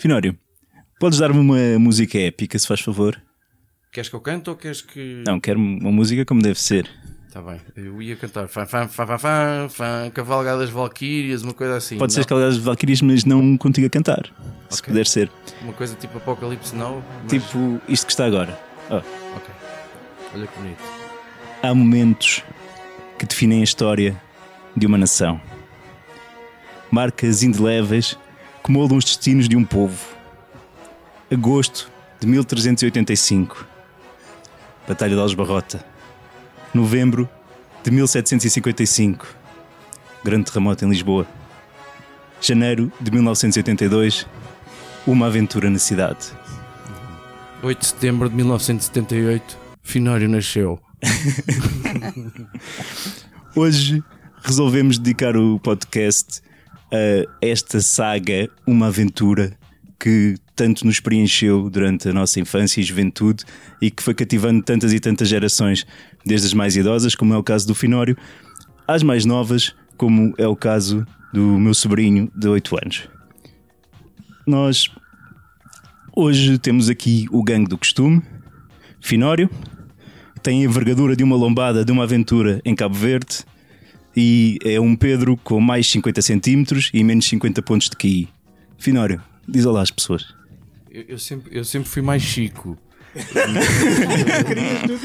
Finório, podes dar-me uma música épica, se faz favor? Queres que eu cante ou queres que. Não, quero uma música como deve ser. Tá bem, eu ia cantar fã, fã, fã, fã, fã, fã, Cavalgadas Valquírias, uma coisa assim. Pode ser Não, de Valkyries, mas não contigo a cantar. Se Ok. puder ser. Uma coisa tipo Apocalipse Now. mas- Tipo isto que está agora. Oh, Ok. Olha que bonito. há momentos que definem a história de uma nação. Marcas indeléveis que moldam os destinos de um povo. Agosto de 1385. Batalha de Aljubarrota. Novembro de 1755. Grande terremoto em Lisboa. Janeiro de 1982. Uma aventura na cidade. 8 de setembro de 1978, Finório nasceu. Hoje resolvemos dedicar o podcast a esta saga, uma aventura que tanto nos preencheu durante a nossa infância e juventude e que foi cativando tantas e tantas gerações, desde as mais idosas, como é o caso do Finório, às mais novas, como é o caso do meu sobrinho de 8 anos. Nós hoje temos aqui o gangue do costume, Finório, tem a envergadura de uma lombada de uma aventura em Cabo Verde e é um Pedro com mais 50 centímetros e menos 50 pontos de QI. Finório, diz olá às pessoas. Eu, eu sempre, eu sempre fui mais chico.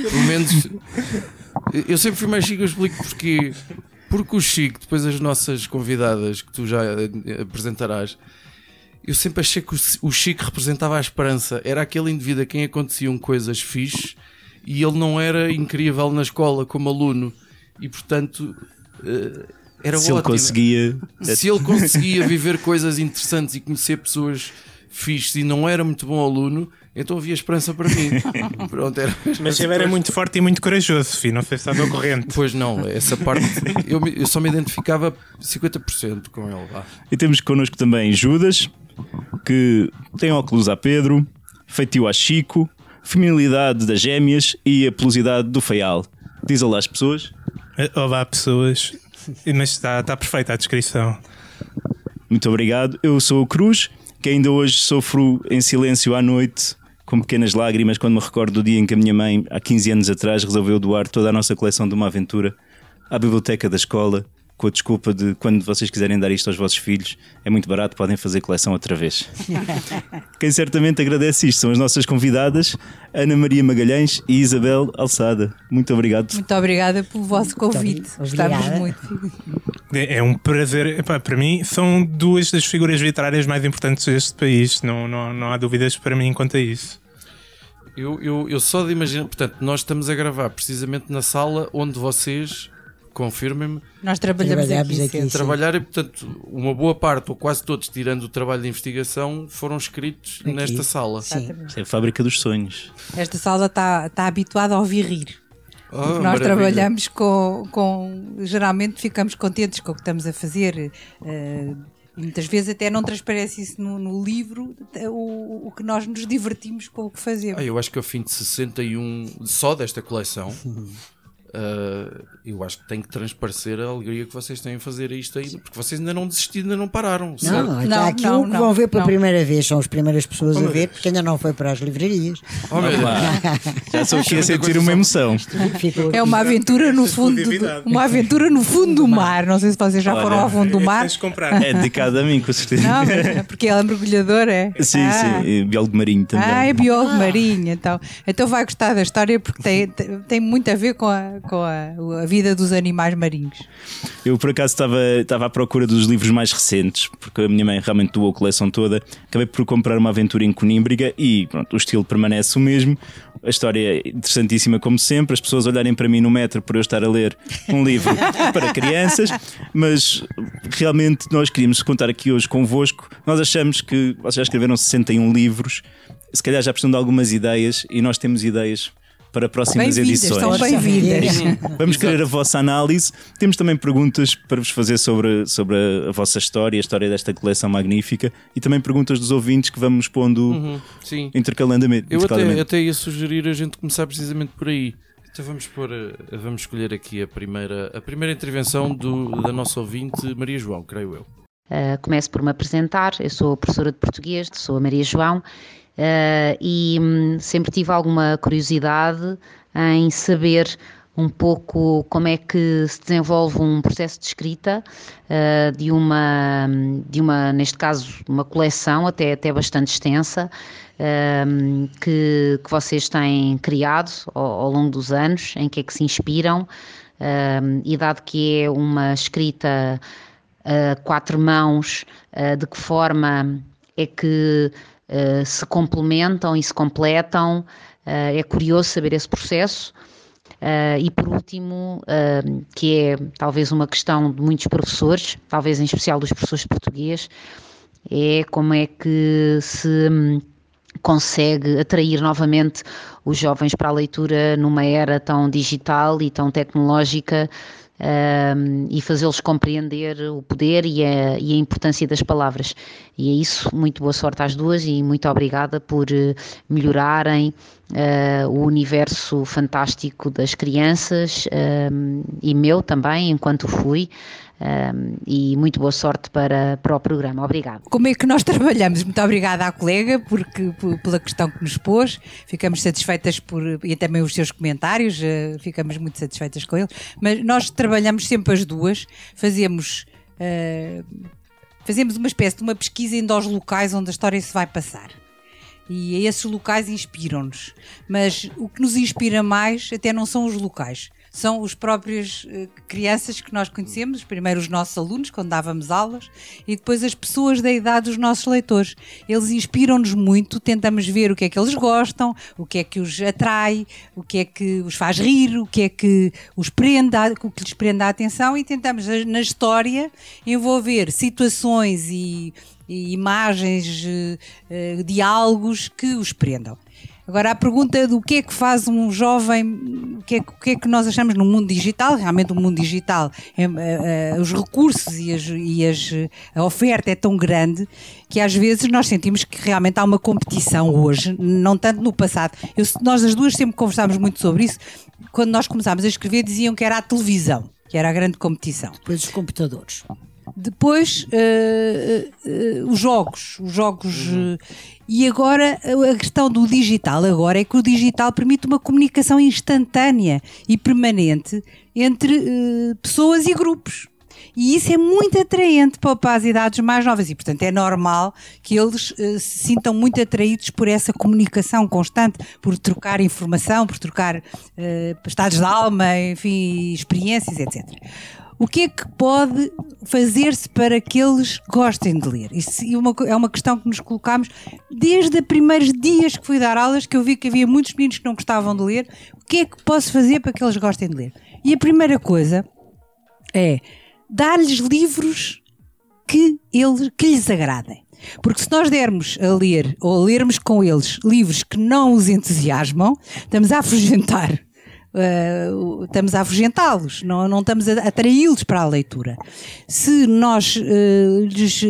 Pelo menos. Eu sempre fui mais chico, eu explico porquê. Porque o Chico, depois as nossas convidadas que tu já eh, apresentarás, eu sempre achei que o- o Chico representava a esperança. Era aquele indivíduo a quem aconteciam coisas fixes e ele não era incrível na escola como aluno e portanto eh, era Se ele ótimo. conseguia. Se ele conseguia viver coisas interessantes e conhecer pessoas fixes e não era muito bom aluno, então havia esperança para mim. Pronto, era Mas ele era muito forte e muito corajoso, filho. Não sei se estava corrente. Pois não, essa parte eu, me- eu só me identificava 50% com ele. Vá. E temos connosco também Judas, que tem óculos a Pedro, feitio a Chico, feminilidade das gêmeas e a pelosidade do feial. Diz olá às pessoas. Olá, pessoas. Mas está, está perfeita a descrição. Muito obrigado. Eu sou o Cruz, que ainda hoje sofro em silêncio à noite, com pequenas lágrimas, quando me recordo do dia em que a minha mãe, há 15 anos atrás, resolveu doar toda a nossa coleção de uma aventura à biblioteca da escola, com a desculpa de quando vocês quiserem dar isto aos vossos filhos, é muito barato, podem fazer coleção outra vez. Quem certamente agradece isto são as nossas convidadas, Ana Maria Magalhães e Isabel Alçada. Muito obrigado. Muito obrigada pelo vosso convite. Gostamos muito. É é um prazer. Epá, para mim, são duas das figuras literárias mais importantes deste país. Não, não, não há dúvidas para mim quanto a isso. Eu, eu, eu só de imaginar, portanto, nós estamos a gravar precisamente na sala onde vocês, confirmem-me, Nós trabalhamos, Trabalhamos aqui, aqui, sempre. sim. trabalharem, portanto, uma boa parte, ou quase todos, tirando o trabalho de investigação, foram escritos nesta sala. Sim. Isto é a fábrica dos sonhos. Esta sala está está habituada a ouvir rir. Ah, Nós maravilha. trabalhamos com, com. Geralmente ficamos contentes com o que estamos a fazer. e muitas vezes até não transparece isso no, no livro o, o que nós nos divertimos com o que fazemos. Ah, eu acho que ao fim de 61 só desta coleção, ah, eu acho que tem que transparecer a alegria que vocês têm a fazer isto ainda, porque vocês ainda não desistiram, ainda não pararam. certo? Não, Não, está aqui não, que não, vão ver pela não. primeira vez, são as primeiras pessoas a ver, porque ainda não foi para as livrarias. Oh. Já sou aqui a sentir uma emoção. É uma aventura no fundo, do- uma aventura no fundo do mar. Não sei se vocês já Olha, foram ao fundo do mar. De comprar. É dedicado a mim, com certeza. Não, mas- porque ela é mergulhadora, é? Sim, Ah. sim, e biólogo marinho também. Ah, é biólogo marinho, então. Então vai gostar da história porque tem, tem, tem muito a ver com, a, com a, a vida dos animais marinhos. Eu por acaso estava, estava à procura dos livros mais recentes, porque a minha mãe realmente doou a coleção toda. Acabei por comprar uma aventura em Conímbriga e pronto, o estilo permanece o mesmo. A história é interessantíssima, como sempre. As pessoas olharem para mim no metro por eu estar a ler um livro para crianças, mas realmente nós queríamos contar aqui hoje convosco. Nós achamos que vocês já escreveram 61 livros, se calhar já precisam de algumas ideias e nós temos ideias para próximas edições. são bem-vindas. Vamos querer a vossa análise. Temos também perguntas para vos fazer sobre, sobre a, a vossa história, a história desta coleção magnífica e também perguntas dos ouvintes que vamos pondo Uhum, sim. intercalandamente. Eu até, até ia sugerir a gente começar precisamente por aí. Então vamos pôr, vamos escolher aqui a primeira, a primeira intervenção do, da nossa ouvinte Maria João, creio eu. Uh, começo por me apresentar. Eu sou professora de português, sou a Maria João uh, e hum, sempre tive alguma curiosidade em saber um pouco como é que se desenvolve um processo de escrita uh, de uma, de uma, neste caso, uma coleção até, até bastante extensa um, que, que vocês têm criado ao, ao longo dos anos, em que é que se inspiram e dado que é uma escrita a quatro mãos, uh, de que forma é que uh, se complementam e se completam. Uh, é curioso saber esse processo. e por último, que é talvez uma questão de muitos professores, talvez em especial dos professores de português, é como é que se hum, consegue atrair novamente os jovens para a leitura numa era tão digital e tão tecnológica um, e fazê-los compreender o poder e a, e a, importância das palavras. E é isso, muito boa sorte às duas e muito obrigada por uh, melhorarem uh, o universo fantástico das crianças um, e meu também, enquanto fui. Um, e muito boa sorte para, para o programa. Obrigada. Como é que nós trabalhamos? Muito obrigada à colega porque, por, pela questão que nos pôs. Ficamos satisfeitas por e também os seus comentários, uh, ficamos muito satisfeitas com eles. Mas nós trabalhamos sempre as duas, fazemos. Uh, fazemos uma espécie de uma pesquisa em dois locais onde a história se vai passar. E esses locais inspiram-nos. Mas o que nos inspira mais até não são os locais, são os próprias uh, crianças que nós conhecemos, primeiro os nossos alunos, quando dávamos aulas, e depois as pessoas da idade dos nossos leitores. Eles inspiram-nos muito, tentamos ver o que é que eles gostam, o que é que os atrai, o que é que os faz rir, o que é que os prende, o que lhes prende a atenção, e tentamos na história envolver situações e, e imagens, uh, diálogos que os prendam. Agora, a pergunta do que é que faz um jovem, o que é, o que, é que nós achamos no mundo digital, realmente o mundo digital, é, é, os recursos e, as, e as, a oferta é tão grande que às vezes nós sentimos que realmente há uma competição hoje, não tanto no passado. Eu, nós as duas sempre conversámos muito sobre isso. Quando nós começámos a escrever, diziam que era a televisão, que era a grande competição. Depois os computadores. Depois uh, uh, uh, os jogos, os jogos uhum. e agora a questão do digital agora é que o digital permite uma comunicação instantânea e permanente entre pessoas e grupos. E isso é muito atraente para, as idades mais novas e, portanto, é normal que eles uh, se sintam muito atraídos por essa comunicação constante, por trocar informação, por trocar uh, estados de alma, enfim, experiências, etc o que é que pode fazer-se para que eles gostem de ler? Isso é uma questão que nos colocamos desde os primeiros dias que fui dar aulas, que eu vi que havia muitos meninos que não gostavam de ler. O que é que posso fazer para que eles gostem de ler? E a primeira coisa é dar-lhes livros que, eles, que lhes agradem. Porque se nós dermos a ler ou a lermos com eles livros que não os entusiasmam, estamos a afugentar Uh, estamos a afugentá-los, não, não estamos a atraí-los para a leitura. Se nós uh, lhes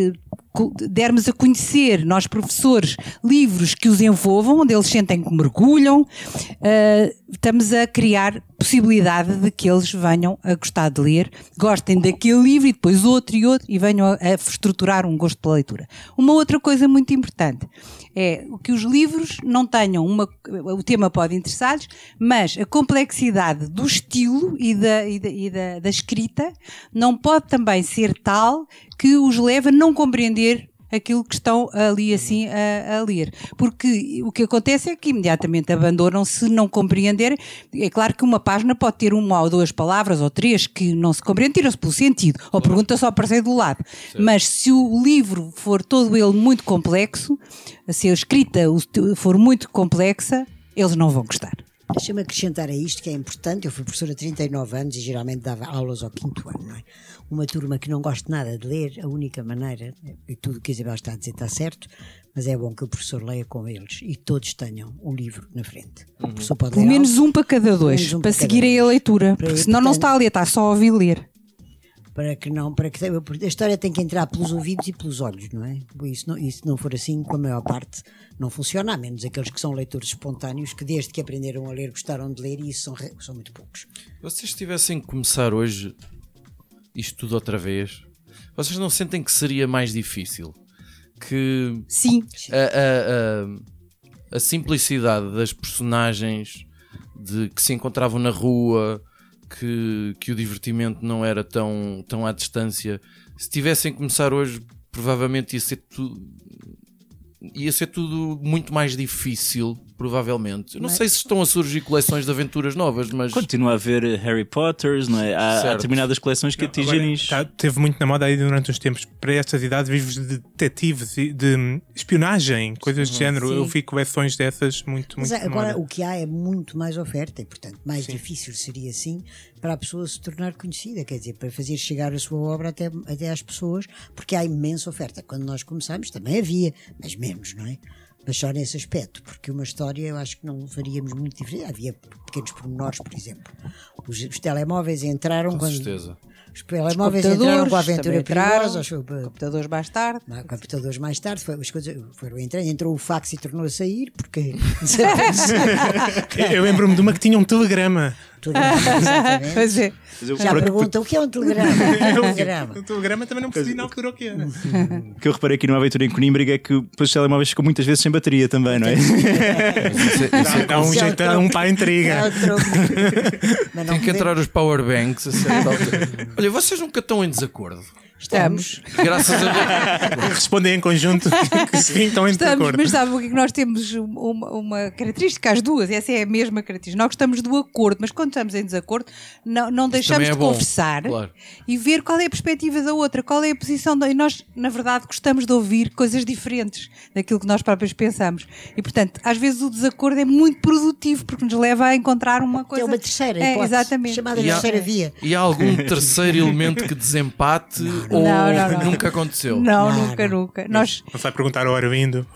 dermos a conhecer, nós professores, livros que os envolvam, onde eles sentem que mergulham, uh, estamos a criar possibilidade de que eles venham a gostar de ler, gostem daquele livro e depois outro e outro e venham a, a estruturar um gosto pela leitura. Uma outra coisa muito importante é que os livros não tenham uma. O tema pode interessar-lhes, mas a complexidade do estilo e da, e da, e da, da escrita não pode também ser tal que os leve a não compreender aquilo que estão ali assim a, a, ler. Porque o que acontece é que imediatamente abandonam se não compreenderem. É claro que uma página pode ter uma ou duas palavras ou três que não se compreendem, tiram-se pelo sentido, ou pergunta só aparecer do lado. Certo. Mas se o livro for todo ele muito complexo, se a escrita for muito complexa, eles não vão gostar. Deixa-me acrescentar a isto que é importante. Eu fui professora há 39 anos e geralmente dava aulas ao quinto ano, não é? Uma turma que não gosta nada de ler, a única maneira, e tudo o que a Isabel está a dizer está certo, mas é bom que o professor leia com eles e todos tenham um livro na frente. O professor pode Pelo ler menos algo, um para cada dois, um para para seguirem a leitura. Para Porque ir, senão não portanto- está a ler, está só a ouvir ler. para que não, para que a história tem que entrar pelos ouvidos e pelos olhos, não é? Isso não, isso não for assim, com a maior parte não funciona, a menos aqueles que são leitores espontâneos que desde que aprenderam a ler gostaram de ler e isso são, são muito poucos. Vocês tivessem que começar hoje isto tudo outra vez, vocês não sentem que seria mais difícil? Que Sim, a, a- a- a simplicidade das personagens de, que se encontravam na rua, que, que o divertimento não era tão, tão à distância. Se tivessem que começar hoje, provavelmente ia ser tudo. Ia ser tudo muito mais difícil, provavelmente. Eu não sei se estão a surgir coleções de aventuras novas, mas Continua a haver Harry Potters, não é? Há, determinadas coleções que atingem Agora, nisso. tá- teve muito na moda aí durante uns tempos para estas idades vivos de detetives de hum, espionagem, coisas de género. Eu vi coleções dessas muito, Mas muito na agora moda. o que há é muito mais oferta e, portanto, mais difícil seria assim para a pessoa se tornar conhecida, quer dizer, para fazer chegar a sua obra até, até às pessoas, porque há imensa oferta. Quando nós começámos também havia, mas menos, não é? Mas só nesse aspecto, porque uma história eu acho que não faríamos muito diferente. Havia pequenos pormenores, por exemplo. Os, os telemóveis entraram com quando. certeza. Os telemóveis entraram com a aventura perigosa. os- computadores mais tarde. Não, computadores mais tarde, foi, as coisas foram entrando, entrou o fax e tornou a sair, porque Eu, eu lembro-me de uma que tinha um telegrama. exatamente. Pois é. Eu- Já pergunta o que é um telegrama? Um telegrama. O telegrama também não percebi na altura o que era. O que eu reparei aqui numa aventura em Coimbra é que depois os telemóveis ficam muitas vezes sem bateria também, não é? É- isso é- Dá, um é jeitão para a É intriga. não Tem que entrar os powerbanks a certa altura. Olha, vocês nunca estão em desacordo. Estamos. Graças a Deus. Respondem em conjunto que sim, estão em Estamos, acordo. mas sabe o que é que nós temos uma, uma característica, as duas, essa é a mesma característica. Nós estamos do acordo, mas quando estamos em desacordo, não, não deixamos é de bom, conversar claro. e ver qual é a perspectiva da outra, qual é a posição da. E nós, na verdade, gostamos de ouvir coisas diferentes daquilo que nós próprios pensamos. E, portanto, às vezes o desacordo é muito produtivo porque nos leva a encontrar uma Que coisa. é uma terceira É, hipótese, exatamente. chamada E há- terceira via. E há algum terceiro elemento que desempate Não, não, não. nunca aconteceu? Não, Não, nunca, não. nunca. Nós. Não sai perguntar ao Arvindo.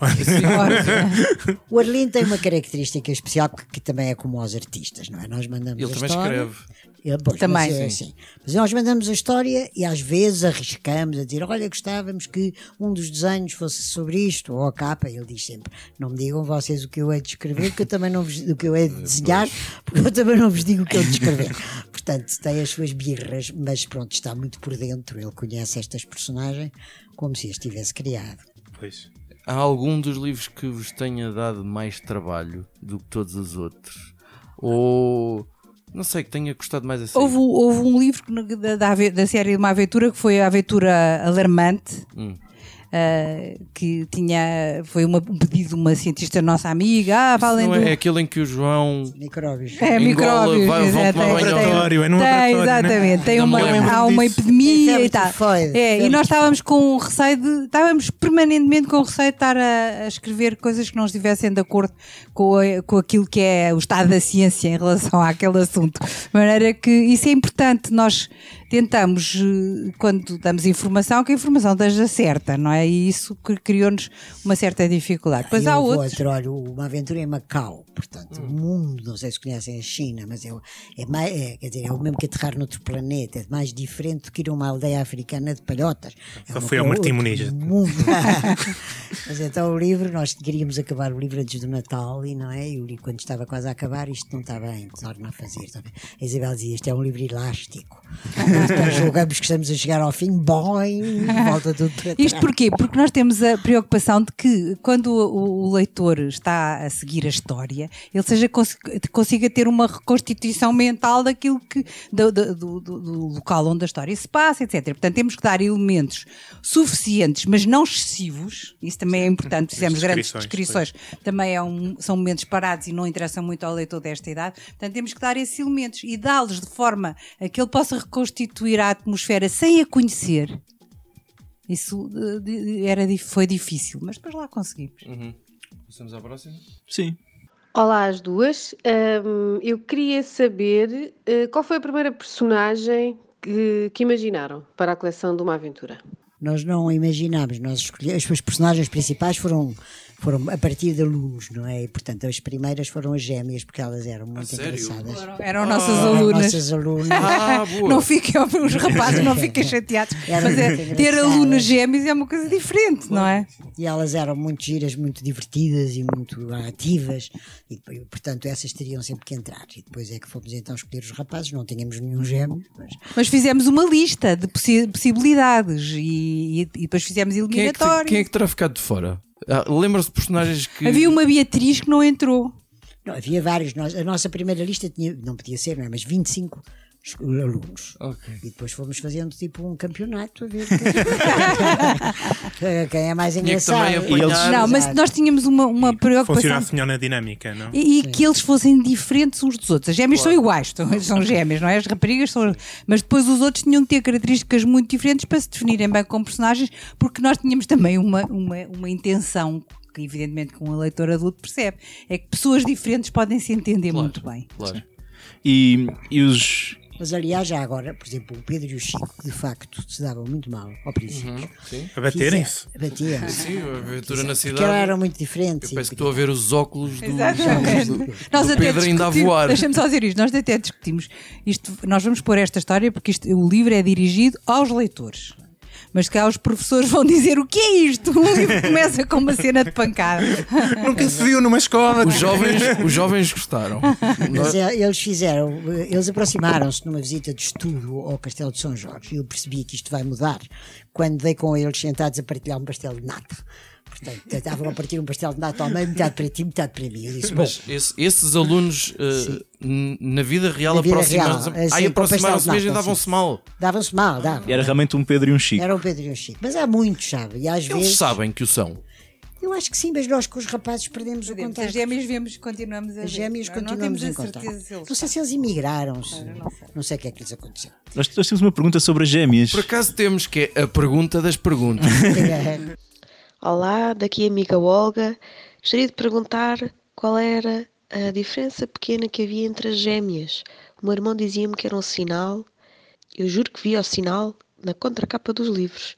O Arlindo tem uma característica especial que, que também é como aos artistas, não é? Nós mandamos Ele a também história. escreve. Ele, pois, Também. Mas, é assim. mas nós mandamos a história e às vezes arriscamos a dizer: Olha, gostávamos que um dos desenhos fosse sobre isto, ou a capa. Ele diz sempre: Não me digam vocês o que eu hei de escrever, que eu também não vos, o que eu hei de desenhar, porque eu também não vos digo o que eu hei de escrever. Portanto, tem as suas birras, mas pronto, está muito por dentro. Ele conhece estas personagens como se as tivesse criado. Pois. Há algum dos livros que vos tenha dado mais trabalho do que todos os outros? Ou não sei, que tenha custado mais assim? Houve, houve um livro da, da, da série de uma aventura que foi a aventura alarmante. Hum. Ah, que tinha foi uma- um pedido de uma cientista nossa amiga ah, valem Não do, é aquele em que o João Micróbios. é, micróbios vai- vão exato, tomar laboratório, é num tem, laboratório, né? exatamente tem uma, há uma disso. epidemia e tal tifoide, é, e nós estávamos com receio de estávamos permanentemente com receio de estar a, a escrever coisas que não estivessem de acordo com, a- com aquilo que é o estado da ciência em relação àquele assunto de maneira que isso é importante nós tentamos, eh, quando damos informação, que a informação esteja certa, não é? E isso cri- criou-nos uma certa dificuldade. Depois há outros. outro, olha, uma aventura em Macau, portanto, Hum. o mundo, não sei se conhecem a China, mas é, o- é, mais, é, quer dizer, é o mesmo que aterrar noutro planeta, é mais diferente do que ir a uma aldeia africana de palhotas. É Só fui ao Martim outro Muniz. mas então o livro, nós queríamos acabar o livro antes do Natal, e não é? E o livro, quando estava quase a acabar, isto não está bem, torna a fazer. está bem. A Isabel dizia, isto é um livro elástico. Nós julgamos que estamos a chegar ao fim, boing, volta tudo para trás. Isto porquê? Porque nós temos a preocupação de que quando o, o leitor está a seguir a história, ele seja cons- consiga ter uma reconstituição mental daquilo que do, do- do- do- local onde a história se passa, etc. Portanto, temos que dar elementos suficientes, mas não excessivos. Isso também é importante. Fizemos grandes Descrições, descrições. Também é um- são momentos parados e não interessam muito ao leitor desta idade. Portanto, temos que dar esses elementos e dá-los de forma a que ele possa reconstituir a atmosfera sem a conhecer. Isso eh, era, foi difícil, mas depois lá conseguimos. Passamos à próxima? Sim. Olá às duas. Ahm, eu queria saber eh, qual foi a primeira personagem que, que imaginaram para a coleção de uma aventura. Nós não imaginámos, nós escolhemos, as personagens principais foram, foram a partir de alunos, não é? E, portanto, as primeiras foram as gêmeas, porque elas eram muito engraçadas. Eram nossas Eram alunas. nossas alunas. Ah, boa. Não fiquem, os rapazes não fiquem chateados. Mas é, ter alunos gêmeos é uma coisa diferente, não é? E elas eram muito giras, muito divertidas e muito ativas, e portanto essas teriam sempre que entrar. E depois é que fomos então escolher os rapazes, não tínhamos nenhum gêmeo, mas Mas fizemos uma lista de possi- possibilidades e, e- e depois fizemos Quem é, que, eliminatórios. quem é que terá ficado de fora? Ah, Lembra-se de personagens que. Havia uma Beatriz que não entrou. não, havia vários. Nós- a nossa primeira lista tinha, não podia ser, não é? Mas 25 es- alunos. Ok. E depois fomos fazendo tipo um campeonato a ver quem, quem é mais engraçado. também apanhar- Não, mas nós tínhamos uma, uma preocupação. Funcionasse melhor na dinâmica, não? E, e que eles fossem diferentes uns dos outros. As gêmeas são iguais, são, são gêmeas, não é? As raparigas são. Mas depois os outros tinham que ter características muito diferentes para se definirem bem como personagens, porque nós tínhamos também uma, uma, uma intenção. Que evidentemente que um eleitor adulto percebe, é que pessoas diferentes podem se entender muito bem. Claro. E, e os. Mas aliás, já agora, por exemplo, o Pedro e o Chico, de facto, se davam muito mal ao princípio. A baterem-se. Batiam. Sim, a aventura na Porque cidade. elas eram muito diferentes. Eu penso que estou a ver os óculos do, Exatamente. do, do Nós até Pedro ainda a voar. Deixa-me só dizer isto, nós até discutimos. Isto, nós vamos pôr esta história porque isto- o livro é dirigido aos leitores. Mas cá os professores vão dizer o que é isto? Um livro começa com uma cena de pancada. Nunca se viu numa escola. Os jovens, os jovens gostaram. Mas é, eles fizeram, eh, eles aproximaram-se numa visita de estudo ao Castelo de São Jorge e eu percebi que isto vai mudar quando dei com eles sentados a partilhar um pastel de nata. Portanto, estavam a partir um pastel de nata ao meio, metade para ti, metade para mim. Eu disse, bom, Mas esse- esses alunos n- na vida real aproximaram-se real, sim, Ai, com aproximaram-se pastel de mesmo e davam-se mal. davam-se mal, davam. Era realmente um Pedro e um Chico. Era o Pedro e o Chico. Mas há muitos, sabe? E às Eles vezes. sabem que o são. Eu acho que sim, mas nós com os rapazes perdemos o As contato. gêmeas vemos, continuamos a As ver. gêmeas Não- não continuamos temos em a contato. se Não sei se eles emigraram, se- não sei. não sei o que é que lhes aconteceu. Nós, nós temos uma pergunta sobre as gêmeas. Por acaso temos que é a pergunta das perguntas. Olá, daqui a amiga Olga. Gostaria de perguntar qual era a diferença pequena que havia entre as gêmeas. O meu irmão dizia-me que era um sinal. Eu juro que vi o sinal na contracapa dos livros.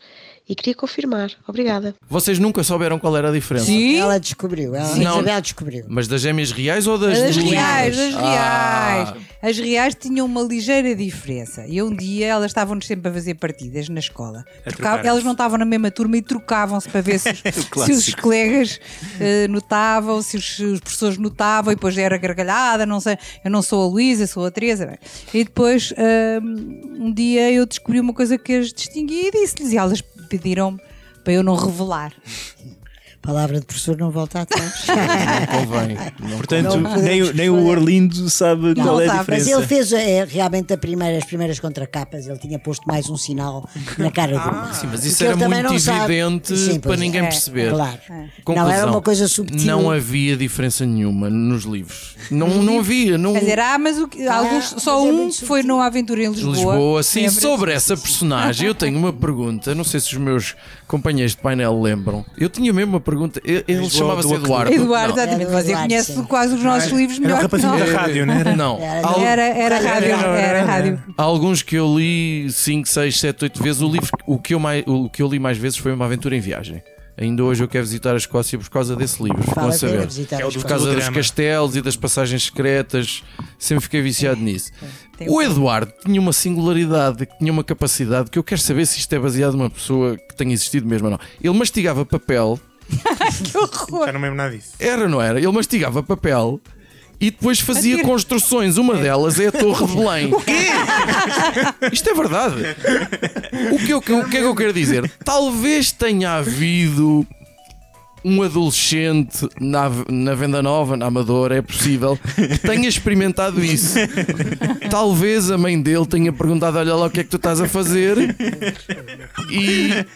E queria confirmar. Obrigada. Vocês nunca souberam qual era a diferença. Sim, Ela descobriu, ela, a Não. Isabel descobriu. Mas das gêmeas reais ou das, As reais, as reais. Ah, As reais tinham uma ligeira diferença. E um dia elas estavam-nos sempre a fazer partidas na escola. Troca- trocar-se. elas não estavam na mesma turma e trocavam-se para ver se os, se os colegas eh, notavam, se os, os professores notavam, e depois era gargalhada, não sei, eu não sou a Luísa, sou a Teresa. bem. E depois hum, um dia eu descobri uma coisa que as distinguia e disse-lhes, e elas pediram para eu não revelar. Palavra de professor não volta atrás. não convém. Não Portanto, Não nem, o- nem o Orlindo sabe Não qual é a sabe, Mas diferença. ele fez é, realmente a primeira, as primeiras contracapas, ele tinha posto mais um sinal na cara dele. Ah, Sim, mas isso era muito evidente Sim, para pois ninguém é. perceber. Claro. Conclusão, Não era uma coisa subtil. Não havia diferença nenhuma nos livros. Não, não havia. Não... Quer dizer, ah, mas o que- alguns, mas só é um subtil. foi numa aventura em Lisboa. Lisboa, sim, sobre essa personagem eu tenho uma pergunta, não sei se os meus companheiros de painel lembram. Eu tinha mesmo uma pergunta, ele chamava-se do Eduardo. Eduardo, Não. exatamente. Era o Você Eduardo, conhece sim. quase os nossos livros Era melhor que rapazinho nós. da rádio, não era? Não. Era- Era, era rádio, Era, era era. rádio. Há alguns que eu li 5, 6, 7, 8 vezes. O livro, o que, eu mais, o que eu li mais vezes foi uma aventura em viagem. Ainda hoje eu quero visitar a Escócia por causa desse livro. Vale a saber. visitar É do Por causa dos castelos e das passagens secretas, sempre fiquei viciado nisso. Tem O Eduardo tinha uma singularidade, que tinha uma capacidade que eu quero saber se isto é baseado numa pessoa que tenha existido mesmo ou não. Ele mastigava papel, Que horror. Já não lembro nada disso. era ou não era? Ele mastigava papel e depois fazia construções. Uma delas é a Torre de Belém. O quê? Isto é verdade. O que, eu, o que é que eu quero dizer? Talvez tenha havido um adolescente na, na Venda Nova, na Amadora, é possível, que tenha experimentado isso. Talvez a mãe dele tenha perguntado: Olha lá o que é que tu estás a fazer, e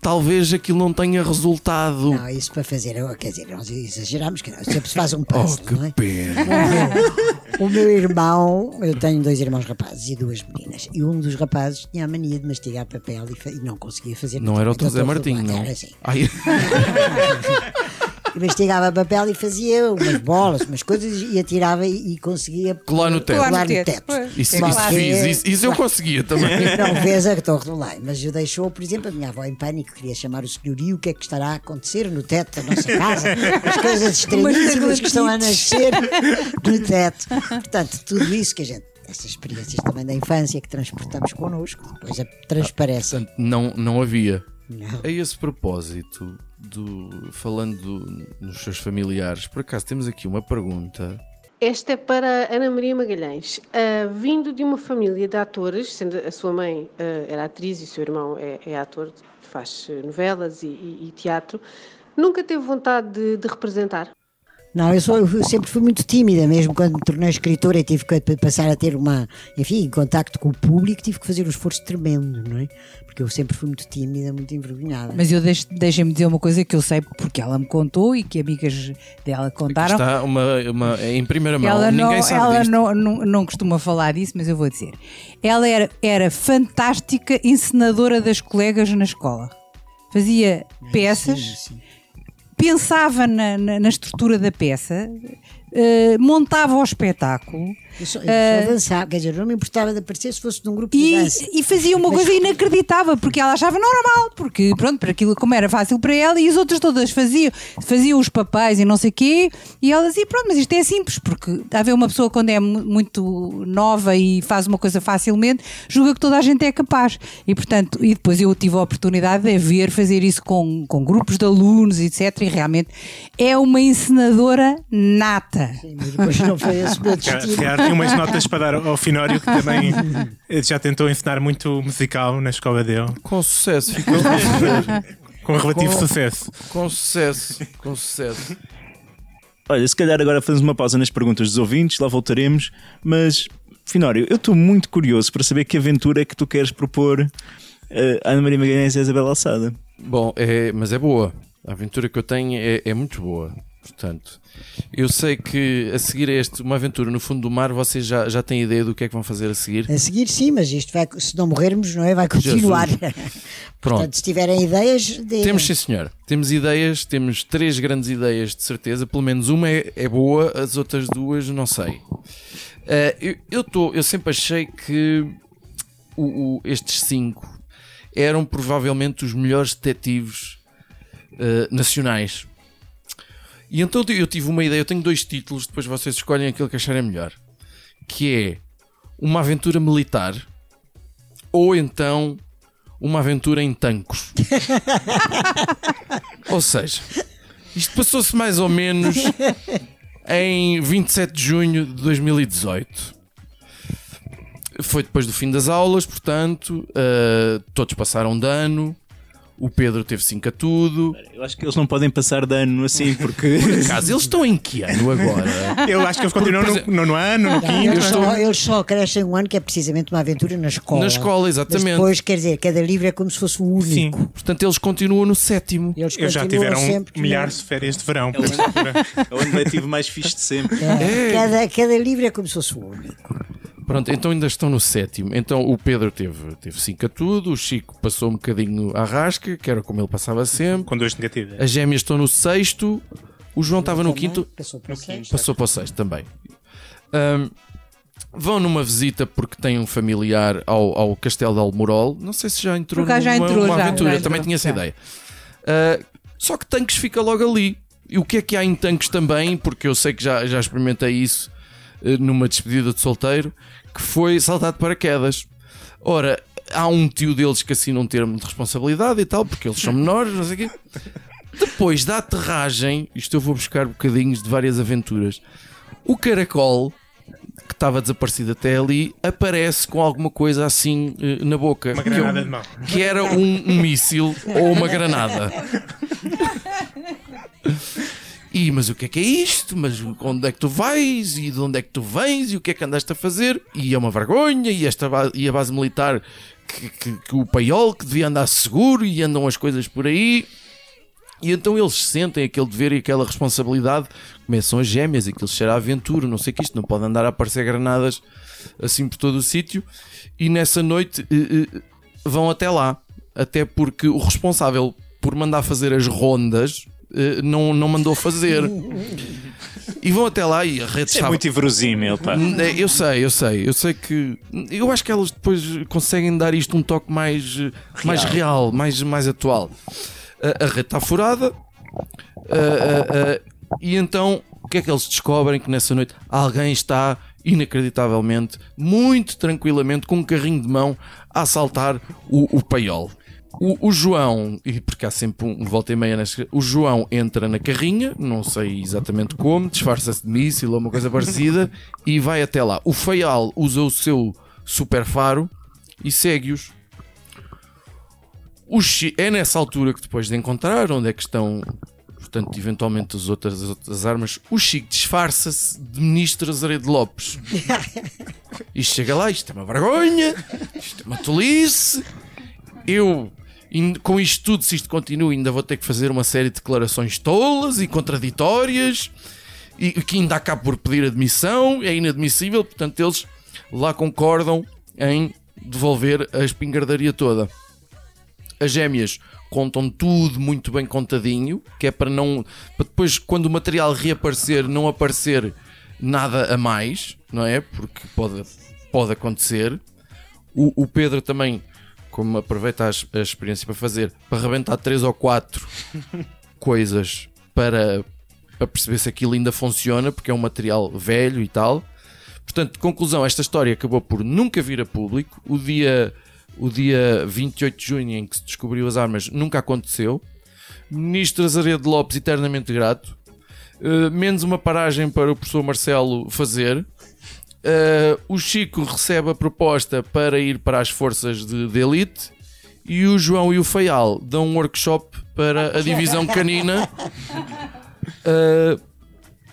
talvez aquilo não tenha resultado. Não, isso para fazer, quer dizer, nós exageramos, que não, sempre se faz um Oh, puzzle, que não é? pena! O meu irmão, eu tenho dois irmãos rapazes e duas meninas, e um dos rapazes tinha a mania de mastigar papel e, e não conseguia fazer Não era o Zé Martinho, não. Era assim. Mastigava papel e fazia umas bolas, umas coisas e atirava e, e conseguia Colar no teto. Colar no teto. Isso, É isso claro. fiz, isso, isso eu conseguia também. Não vês a Torre do Belém, mas eu deixou, por exemplo, a minha avó em pânico, queria chamar o senhorio, o que é que estará a acontecer no teto da nossa casa, as coisas estranhíssimas que estão a nascer no teto. Portanto, tudo isso que a gente, essas experiências também da infância que transportamos connosco, depois a- transparecem. Não, não havia. Não. A esse propósito, do, falando do- nos seus familiares, por acaso temos aqui uma pergunta. Esta é para Ana Maria Magalhães. Ah, vindo de uma família de atores, sendo a sua mãe ah, era atriz e o seu irmão é, é ator, faz eh, novelas e, e- e teatro, nunca teve vontade de, de representar? Não, eu, sou, eu sempre fui muito tímida, mesmo quando me tornei escritora e tive que passar a ter uma, enfim, contacto com o público, tive que fazer um esforço tremendo, não é? Porque eu sempre fui muito tímida, muito envergonhada. Mas eu deixo- deixem-me dizer uma coisa que eu sei porque ela me contou e que amigas dela Aqui contaram. está uma, uma- em primeira mão. Ela, Ninguém não, sabe ela disto. não, não, não costuma falar disso, mas eu vou dizer. Ela era, era fantástica encenadora das colegas na escola. Fazia peças, Sim, sim. Pensava na, na- na estrutura da peça, eh, montava o espetáculo Eu só, eu só dançava, quer dizer, não me importava de aparecer se fosse num grupo de e, dança. e fazia uma coisa inacreditável, porque ela achava normal, porque pronto, para aquilo como era fácil para ela e as outras todas faziam, faziam os papéis e não sei o quê, e ela dizia, pronto, mas isto é simples, porque a ver uma pessoa quando é mu- muito nova e faz uma coisa facilmente, julga que toda a gente é capaz. E portanto, e depois eu tive a oportunidade de a ver fazer isso com, com grupos de alunos, etc. E realmente é uma encenadora nata. Sim, mas depois não foi esse meu Se destino. calhar tinha umas notas para dar ao Finório que também eh, já tentou ensinar muito musical na escola dele, Com sucesso, ficou com relativo Com- sucesso. Com sucesso, com sucesso. Olha, se calhar agora fazemos uma pausa nas perguntas dos ouvintes, lá voltaremos. Mas, Finório, eu estou muito curioso para saber que aventura é que tu queres propor eh, a Ana Maria Magalhães e a Isabel Alçada. Bom, é, mas é boa. A aventura que eu tenho é, é muito boa. Portanto, eu sei que a seguir a este, uma aventura no fundo do mar, vocês já, já têm ideia do que é que vão fazer a seguir? A seguir, sim, mas isto vai, se não morrermos, não é? Vai continuar. Pronto. Portanto, se tiverem ideias, deem. Temos, sim, senhor. Temos ideias, temos três grandes ideias de certeza. Pelo menos uma é, é boa, as outras duas não sei. Eh, eu, eu, tô, eu sempre achei que o- o- estes cinco eram provavelmente os melhores detetives eh, nacionais. E então eu tive uma ideia. Eu tenho dois títulos, depois vocês escolhem aquele que acharem melhor. Que é uma aventura militar ou então uma aventura em tancos. Ou seja, isto passou-se mais ou menos em 27 de junho de 2018. Foi depois do fim das aulas, portanto, uh, todos passaram de ano. O Pedro teve 5 a tudo. Eu acho que eles não podem passar de ano assim, porque. Caso eles estão em que ano agora? Eu acho que eles continuam Por no exemplo- nono ano, no Não, quinto. eles, eles só crescem um ano, que é precisamente uma aventura na escola. Na escola, Mas exatamente. depois, quer dizer, cada livro é como se fosse um Sim, único. Portanto, eles continuam no sétimo. Eles eles já tiveram sempre milhares de férias de verão. É o ano letivo mais fixe de sempre. É, Cada, cada livro é como se fosse o único. Pronto, então ainda estão no sétimo. Então o Pedro teve 5 teve cinco a tudo, o Chico passou um bocadinho à rasca, que era como ele passava sempre. Com dois negativos. As gêmeas estão no sexto, o João estava no quinto, Passou para o sexto. passou para o sexto também. Ahm, vão numa visita porque têm um familiar ao, ao Castelo de Almorol. Não sei se já entrou acaso já numa, entrou, uma já, aventura, já entrou, também tinha essa já. ideia. Ah, só que Tanques fica logo ali. E o que é que há em Tanques também? Porque eu sei que já, já experimentei isso eh, numa despedida de solteiro, que foi saltar de paraquedas. Ora, há um tio deles que assina um termo de responsabilidade e tal, porque eles são menores, não sei o quê. Depois da aterragem, isto eu vou buscar bocadinhos de várias aventuras. O caracol, que estava desaparecido até ali, aparece com alguma coisa assim eh, na boca. Uma que, granada eu- de mão. que era um, um míssil ou uma granada. E, mas o que é que é isto? Mas onde é que tu vais? E de onde é que tu vens? E o que é que andaste a fazer? E é uma vergonha. E, esta ba- e a base militar, que, que- que o paiol, que devia andar seguro e andam as coisas por aí. E então eles sentem aquele dever e aquela responsabilidade. Começam as gêmeas, aquilo a aventura, não sei o que isto, não pode andar a aparecer granadas assim por todo o sítio. E nessa noite eh, eh, vão até lá. Até porque o responsável por mandar fazer as rondas não, não mandou fazer. E vão até lá e a rede Isso é muito inverosímil, pá. É, Eu sei, eu sei, eu sei que eu acho que elas depois conseguem dar isto um toque mais real, mais, real, mais, mais atual. A, a rede está furada e então o que é que eles descobrem? Que nessa noite alguém está inacreditavelmente, muito tranquilamente, com um carrinho de mão a assaltar o, o paiol. O, o João, e porque há sempre um volta e meia nesta, o João entra na carrinha, não sei exatamente como, disfarça-se de míssil ou uma coisa parecida e vai até lá. O Feial usa o seu super faro e segue-os. É nessa altura que depois de encontrar onde é que estão, portanto, eventualmente as outras, as outras armas, o Chico disfarça-se de ministro Azaredo Lopes. E chega lá, isto é uma vergonha, isto é uma tolice. Eu, com isto tudo, se isto continua, ainda vou ter que fazer uma série de declarações tolas e contraditórias e que ainda acabo por pedir admissão, é inadmissível, portanto, eles lá concordam em devolver a espingardaria toda. As gêmeas contam tudo muito bem contadinho, que é para não. para depois, quando o material reaparecer, não aparecer nada a mais, não é? Porque pode, pode acontecer. O, o Pedro também, como aproveita a, a experiência para fazer, para arrebentar três ou quatro coisas para, para perceber se aquilo ainda funciona, porque é um material velho e tal. Portanto, conclusão, esta história acabou por nunca vir a público. O dia, o dia 28 de junho em que se descobriu as armas nunca aconteceu. Ministro Azaredo Lopes eternamente grato. Uh, menos uma paragem para o professor Marcelo fazer. Uh, o Chico recebe a proposta para ir para as forças de, de elite. E o João e o Feial dão um workshop para a divisão canina. Uh,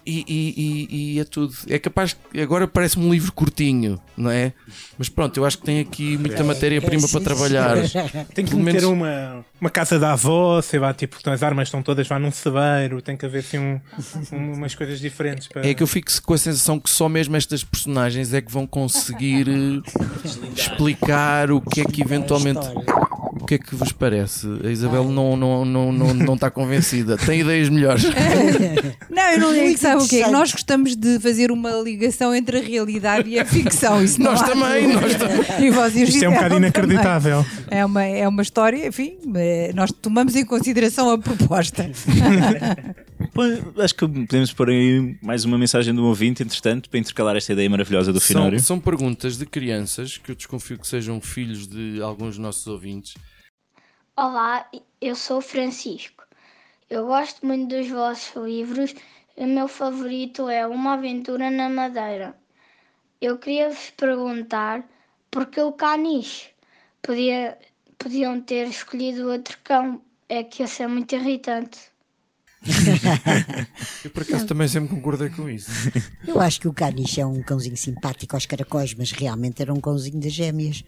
e, e- e- e é tudo. É capaz que agora parece-me um livro curtinho, não é? Mas pronto, eu acho que tem aqui muita matéria-prima para trabalhar. Tem que Pelo meter menos- uma, uma casa da avó, sei lá, tipo, as armas estão todas lá num cebeiro, tem que haver assim um- um- umas coisas diferentes para. É que eu fico com a sensação que só mesmo estas personagens é que vão conseguir eh, explicar o que é que eventualmente. O que é que vos parece? A Isabel não, não, não, não, não está convencida. Tem ideias melhores. Não, eu não é que sabe o interessante. Nós gostamos de fazer uma ligação entre a realidade e a ficção. Isso não Nós há também, nós também. E vocês Isto é um bocado também. inacreditável. É uma, é uma história, enfim, eh, nós tomamos em consideração a proposta. Acho que podemos pôr aí mais uma mensagem do ouvinte, entretanto, para intercalar esta ideia maravilhosa do São, Finório. são perguntas de crianças que eu desconfio que sejam filhos de alguns dos nossos ouvintes. Olá, eu sou o Francisco. Eu gosto muito dos vossos livros. O meu favorito é Uma Aventura na Madeira. Eu queria vos perguntar porque o caniche podia, podiam ter escolhido outro cão. É que esse é muito irritante. Eu por acaso também sempre concordei com isso. Eu acho que o caniche é um cãozinho simpático aos caracóis, mas realmente era um cãozinho das gêmeas.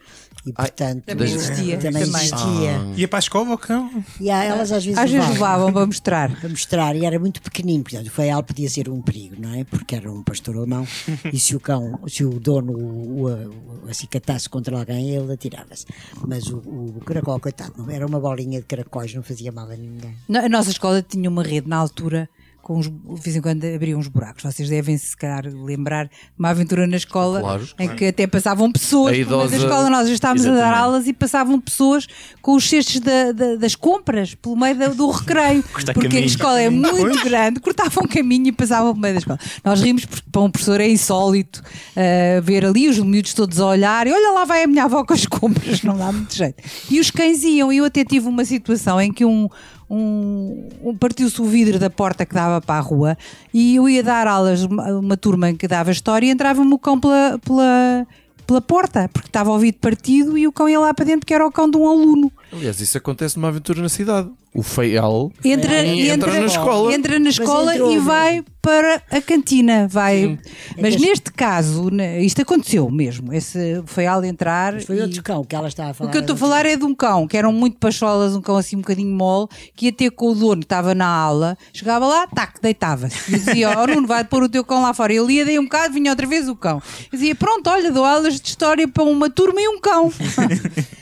E portanto também existia, Também também. existia. Ia para a escova ou cão? E há- elas às vezes, Às vezes levavam para mostrar. para mostrar, e era muito pequenino, portanto, o feial podia ser um perigo, não é? Porque era um pastor alemão, e se o cão, se o dono o, o, o acicatasse contra alguém, ele atirava-se. Mas o, o caracol, coitado, não, era uma bolinha de caracóis, não fazia mal a ninguém. Na- A nossa escola tinha uma rede na altura. Com uns, de vez em quando abriam uns buracos. Vocês devem se calhar lembrar de uma aventura na escola Claro. em que até passavam pessoas A idosa- escola. Nós já estávamos a dar Exatamente. aulas e passavam pessoas com os cestos da- da- das compras pelo meio da- do recreio. Cortar porque a caminho. escola é muito grande, cortavam caminho e passavam pelo meio da escola. Nós rimos porque para um professor é insólito uh, ver ali os miúdos todos a olhar e olha lá vai a minha avó com as compras, não dá muito jeito. E os cães iam, eu até tive uma situação em que um, um, um- partiu-se o vidro da porta que dava para a rua e eu ia dar aulas uma, uma turma que dava história e entrava-me o cão pela, pela, pela porta, porque estava o vidro partido e o cão ia lá para dentro porque era o cão de um aluno. Aliás, isso acontece numa aventura na cidade. O feial Entra, entra, entra, na escola. entra na escola entrou, e é? vai para a cantina. Vai. Mas que- neste caso, né, isto aconteceu mesmo. Esse foi ao entrar. Mas foi e- outro cão que ela estava a falar. O que eu estou a falar é de um cão, que eram muito pacholas, um cão assim um bocadinho mole, que ia ter com o dono, estava na aula, chegava lá, tac, deitava-se. E dizia, ó Nuno, vai pôr o teu cão lá fora. Ele ia, dei um bocado, vinha outra vez o cão. Dizia, pronto, olha, dou aulas de história para uma turma e um cão.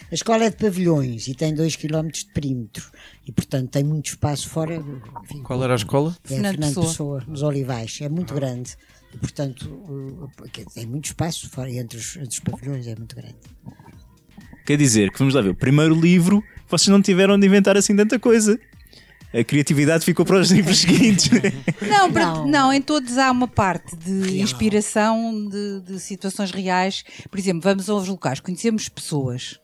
A escola é de pavilhões e tem 2 km de perímetro e, portanto, tem muito espaço fora. Enfim, Qual era a escola? é Fernando Fernando, Pessoa. Pessoa. nos Olivais. É muito grande. E, portanto, tem muito espaço fora entre os, entre os pavilhões, é muito grande. Quer dizer que, vamos lá ver, o primeiro livro vocês não tiveram de inventar assim tanta coisa. A criatividade ficou para os livros seguintes. Não, para- Não. não. em todos há uma parte de inspiração de, de situações reais. Por exemplo, vamos aos locais, conhecemos pessoas.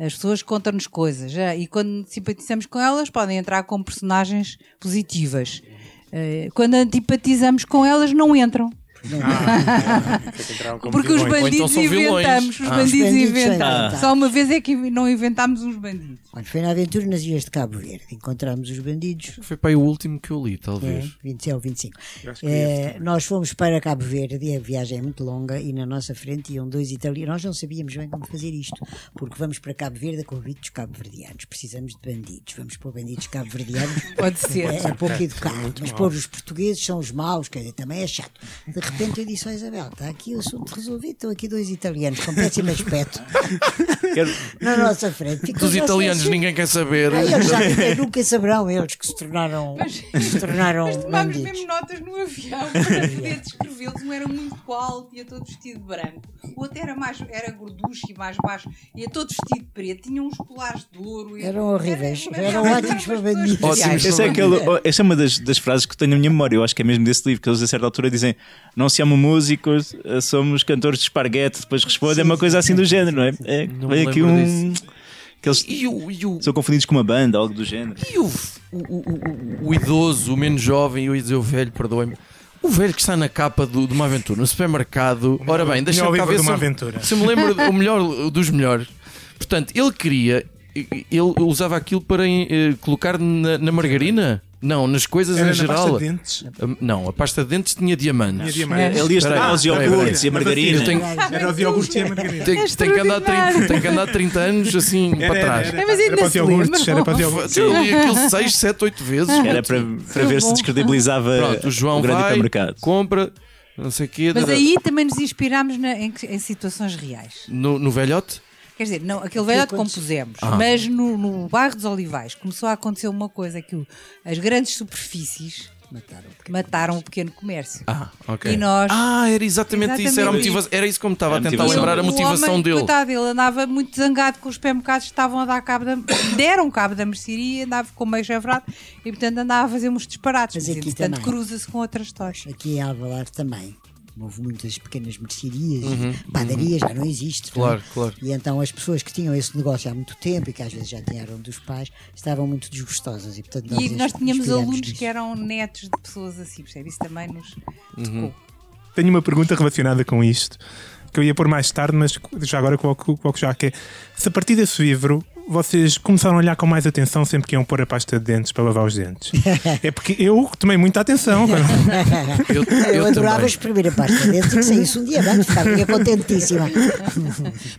As pessoas contam-nos coisas já, e quando simpatizamos com elas podem entrar como personagens positivas. Eh, Quando antipatizamos com elas, não entram. Porque os então bandidos vilões. inventamos. Os Ah. bandidos Os bandidos inventamos. são- Só uma vez é que não inventámos uns bandidos. Quando foi na aventura nas ilhas de Cabo Verde, encontramos os bandidos. Foi para aí o último que eu li, É, talvez. 20 ou 25. acho que É, nós fomos para Cabo Verde e a viagem é muito longa e na nossa frente iam dois italianos. Nós não sabíamos bem como fazer isto, porque vamos para Cabo Verde a convite dos cabo-verdianos. Precisamos de bandidos. Vamos pôr bandidos cabo-verdianos. Pode ser. É, é pouco educado. Mas pôr os portugueses são os maus, quer dizer, também é chato. De repente eu disse ao Isabel: está aqui o assunto resolvido, estão aqui dois italianos com péssimo aspecto Quero- na nossa frente. Dos já italianos assim, ninguém quer saber. ah, Eles já nunca, nunca saberão, eles que se tornaram, que se tornaram Mas tomámos mesmo notas no avião para poder descrevê-los. Um era muito alto, ia todo vestido de branco. O outro era, mais, era gorducho e mais baixo, ia todo vestido de preto. Tinha uns colares de ouro. e- Eram horríveis. Era- Eram ótimos para bandidos. Esse é aquele, oh, essa é uma das, das frases que tenho na minha memória. Eu acho que é mesmo desse livro, que eles a certa altura dizem: Não se chamam músicos, eh, somos cantores de esparguete. Depois respondem, é uma coisa assim do género, não é? é Não me vem aqui lembro um. Que eles E o, e o, são confundidos com uma banda, algo do género. e o, o, o- o- o idoso, o menos jovem, eu ia dizer o velho, perdoem-me. O velho que está na capa do- de uma aventura no supermercado. Ora bem, deixa-me cá livro ver de se, uma eu- aventura. se eu me lembro o melhor dos melhores. Portanto, ele queria. Ele usava aquilo para eh, colocar na, na margarina? Não, nas coisas Era em na geral. pasta de dentes. Ah, Não, a pasta de dentes tinha diamantes. Tinha diamantes. Ele ia estragar os iogurtes e a Mas margarina. Eu tenho- Era os iogurtes e a margarina. Tem, tem que andar 30, tem que andar 30 anos assim Era, para era, trás. era, É, mas ainda era para os se iogurtes, lembram. era para os iogurtes. Eu li aquilo 6, 7, 8 vezes. Era para, para ver se descredibilizava Pronto, o João o grande vai, hipermercado. compra, não sei o quê. Mas da- aí também nos inspirámos na- em, em situações reais. no, no velhote? Quer dizer, não, aquele velhote compusemos, Ah. mas no, no bairro dos Olivais começou a acontecer uma coisa que o- as grandes superfícies mataram o pequeno comércio. Ah, ok. E nós- Ah, era exatamente, isso. Era, a Exatamente motiva... era isso como estava a a tentar lembrar a O motivação homem, dele. Coitado, ele andava muito zangado com os supermercados que estavam a dar cabo da. deram cabo da mercearia, andava com meio chevrado e, portanto, andava a fazer uns disparates. Mas Mas, aqui também. cruza-se com outras histórias. Aqui em Alvalade também. Houve muitas pequenas mercearias, e padarias, já não existe. não é? Claro, claro. E então as pessoas que tinham esse negócio há muito tempo e que às vezes já tinham dos pais estavam muito desgostosas. E, portanto, E nós tínhamos alunos nisso. que eram netos de pessoas assim, percebe? Isso também nos tocou. Tenho uma pergunta relacionada com isto que eu ia pôr mais tarde, mas já agora coloco, coloco já que é se a partir desse livro vocês começaram a olhar com mais atenção sempre que iam pôr a pasta de dentes para lavar os dentes. é porque eu tomei muita atenção. Eu, Eu, eu adorava também. exprimir a pasta de dentes e que saísse um dia antes, ficava contentíssima.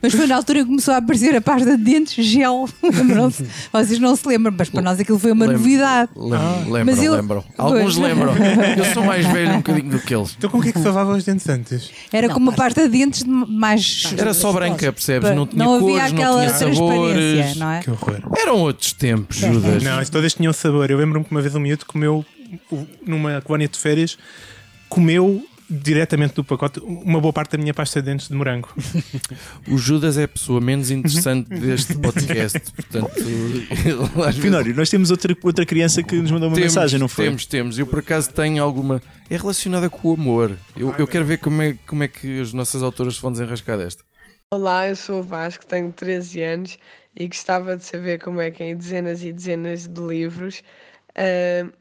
Mas foi na altura que começou a aparecer a pasta de dentes gel. Lembram-se? Vocês não se lembram, mas para nós aquilo foi uma Lembro- novidade. Lembro, lembram, Mas eu-. Alguns Pois. lembram. Eu sou mais velho um bocadinho do que eles. então como é que se lavava os dentes antes? Era Não, como uma pasta- de dentes de mais. Era só branca, percebes? Não tinha não havia cores, não aquela tinha sabores. Não é? Que horror. Eram outros tempos, Judas. Não, todas tinham sabor. Eu lembro-me que uma vez um miúdo comeu, numa colónia de férias, comeu diretamente do pacote uma boa parte da minha pasta de dentes de morango. O Judas é a pessoa menos interessante deste podcast. Portanto, Finório, nós temos outra, outra criança que nos mandou uma temos, mensagem, não foi? Temos, temos. Eu por acaso tenho alguma. É relacionada com o amor. Eu, eu quero ver como é, como é que as nossas autoras se vão desenrascar desta. Olá, eu sou o Vasco, tenho 13 anos e gostava de saber como é que em dezenas e dezenas de livros ah,